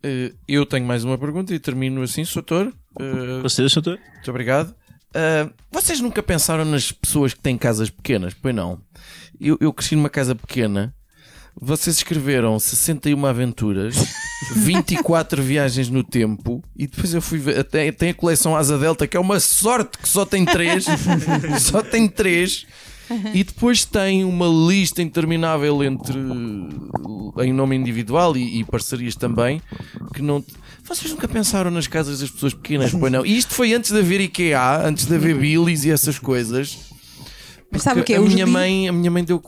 Eh, eu tenho mais uma pergunta e termino assim, Soutor. Eh, Vocês, doutor? Muito obrigado. Ah, vocês nunca pensaram nas pessoas que têm casas pequenas? Pois não. Eu, eu cresci numa casa pequena Vocês escreveram 61 aventuras, 24 viagens no tempo e depois eu fui ver. Tem, tem a coleção Asa Delta, que é uma sorte que só tem 3. só tem 3. E depois tem uma lista interminável entre em nome individual e, e parcerias também que não. Vocês nunca pensaram nas casas das pessoas pequenas, pois não? E isto foi antes de haver IKEA, antes de haver Billys e essas coisas. Mas sabe o? A Os minha mãe, a minha mãe deu,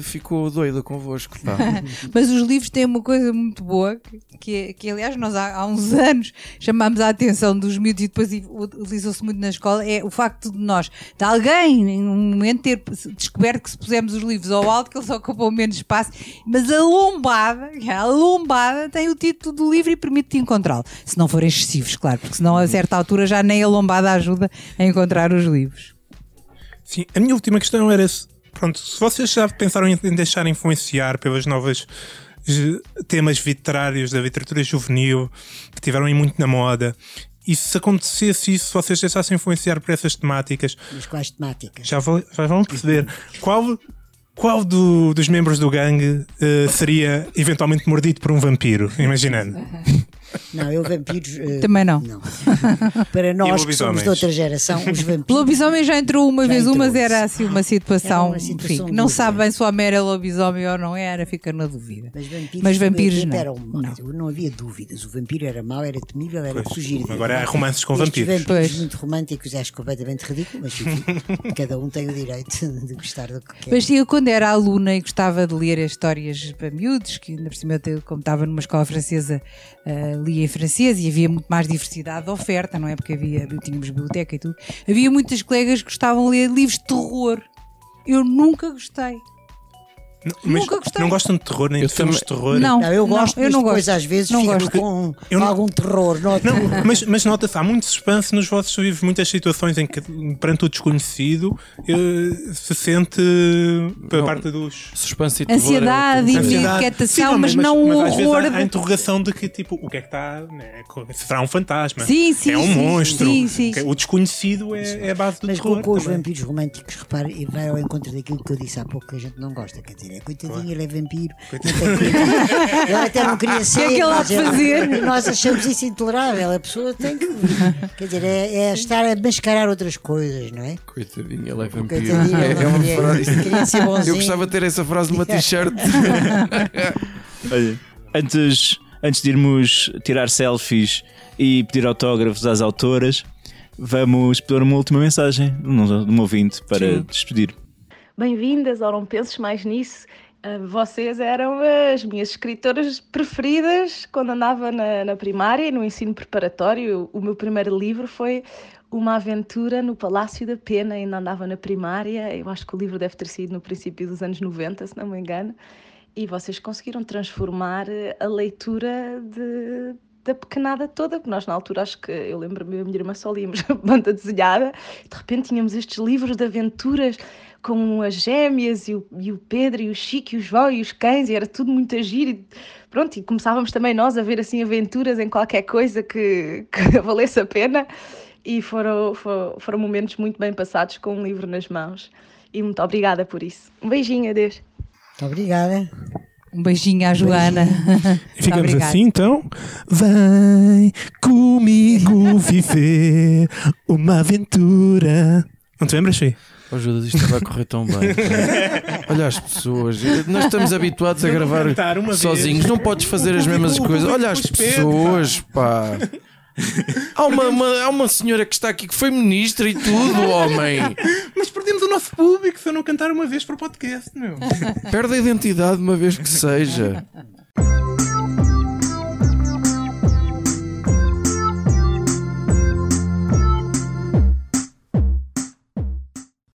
ficou doida convosco. Pá. Mas os livros têm uma coisa muito boa, que, que, é- que, aliás nós há, há uns anos chamámos a atenção dos miúdos e depois utilizou-se muito na escola, é o facto de nós, de alguém em um momento ter descoberto que se pusermos os livros ao alto que eles ocupam menos espaço, mas a lombada, a lombada tem o título do livro e permite-te encontrá-lo. Se não forem excessivos, claro, porque senão a certa altura já nem a lombada ajuda a encontrar os livros. Sim, a minha última questão era se, pronto, se vocês já pensaram em deixar influenciar pelas novas eh, temas literários da literatura juvenil que tiveram aí muito na moda. E se acontecesse isso, se vocês deixassem influenciar por essas temáticas, Mas quais temáticas? já, vão- já vão perceber qual, qual do- dos membros do gangue eh, seria eventualmente mordido por um vampiro, imaginando. Não, eu vampiros. eh, Também não. Para E nós que somos de outra geração, os vampiros. Lobisomem já entrou uma Já vez, entrou. mas era assim uma situação, uma situação enfim, não sabe bem se o homem era lobisomem ou não era, fica na dúvida. Mas vampiros, Mas vampiros não. eram maus. Não. havia dúvidas. O vampiro era mau, era temível, era dele. agora há romances com Estes vampiros. vampiros Pois. muito românticos, acho completamente ridículo, mas enfim, cada um tem o direito de gostar do que quer. Mas eu, quando era aluna e gostava de ler as histórias para miúdos, que ainda por cima, eu, como estava numa escola francesa, ah, lia em francês e havia muito mais diversidade de oferta, não é? Porque havia, tínhamos biblioteca e tudo. Havia muitas colegas que gostavam de ler livros de terror. Eu nunca gostei. Não, mas Nunca gostei. não gostam de terror, nem Eu de filmes de terror? Não. Não, eu gosto, eu mas não depois gosto. às vezes Não fico gosto. com Eu não- algum terror. Nota. Não, mas, mas nota-se, há muito suspense nos vossos livros, muitas situações em que, perante o desconhecido, eh, se sente para Não. parte dos. Suspense e terror. Ansiedade é e. Ansiedade. inquietação, Sim, mas não o às vezes horror há, a interrogação de que, tipo, o que é que está. Né, se será um fantasma? Sim, sim, É um sim, monstro? sim, sim. O desconhecido é, é a base do Mas terror. com, com os vampiros românticos, repare, e vai ao encontro daquilo que eu disse há pouco que a gente não gosta. Quer dizer, é coitadinho, ele é vampiro. Coitadinho. ele até não queria ser. que é que ele há de fazer? Nós achamos isso intolerável. A pessoa tem que. Quer dizer, é, é estar a mascarar outras coisas, não é? Coitadinho, ele é vampiro. Coitadinho, É, ele é uma queria- frase. queria ser bonzinho. Eu gostava de ter essa frase numa t-shirt. Olha, antes, antes de irmos tirar selfies e pedir autógrafos às autoras, vamos pôr uma última mensagem de um de um ouvinte para despedir. Bem-vindas ao Não Penses Mais Nisso. Ah, Vocês eram as minhas escritoras preferidas quando andava na, na primária e no ensino preparatório. O meu primeiro livro foi Uma Aventura no Palácio da Pena, ainda andava na primária. Eu acho que o livro deve ter sido no princípio dos anos 90, se não me engano. E vocês conseguiram transformar eh, a leitura de, da pequenada toda, porque nós na altura acho que eu lembro-me, a minha irmã só líamos banda desenhada, de repente tínhamos estes livros de aventuras com as gêmeas e o, e o Pedro e o Chico e o João e os cães, e era tudo muito agir e pronto, e começávamos também nós a ver assim aventuras em qualquer coisa que, que valesse a pena, e foram, foram, foram momentos muito bem passados com um livro nas mãos, e muito obrigada por isso. Um beijinho, adeus. Muito obrigada. Um beijinho à Joana. E ficamos Obrigada. assim então. Vem comigo viver uma aventura. Não te lembras, Fih? Oh, Judas, isto vai correr tão bem. Olha as pessoas. Nós estamos habituados a gravar uma vez. sozinhos. Não podes fazer as mesmas coisas. Olha as pessoas, pá. Há uma, uma- há uma senhora que está aqui que foi ministra e tudo, homem. Mas perdemos o nosso público se eu não cantar uma vez para o podcast, meu. Perde a identidade uma vez que seja.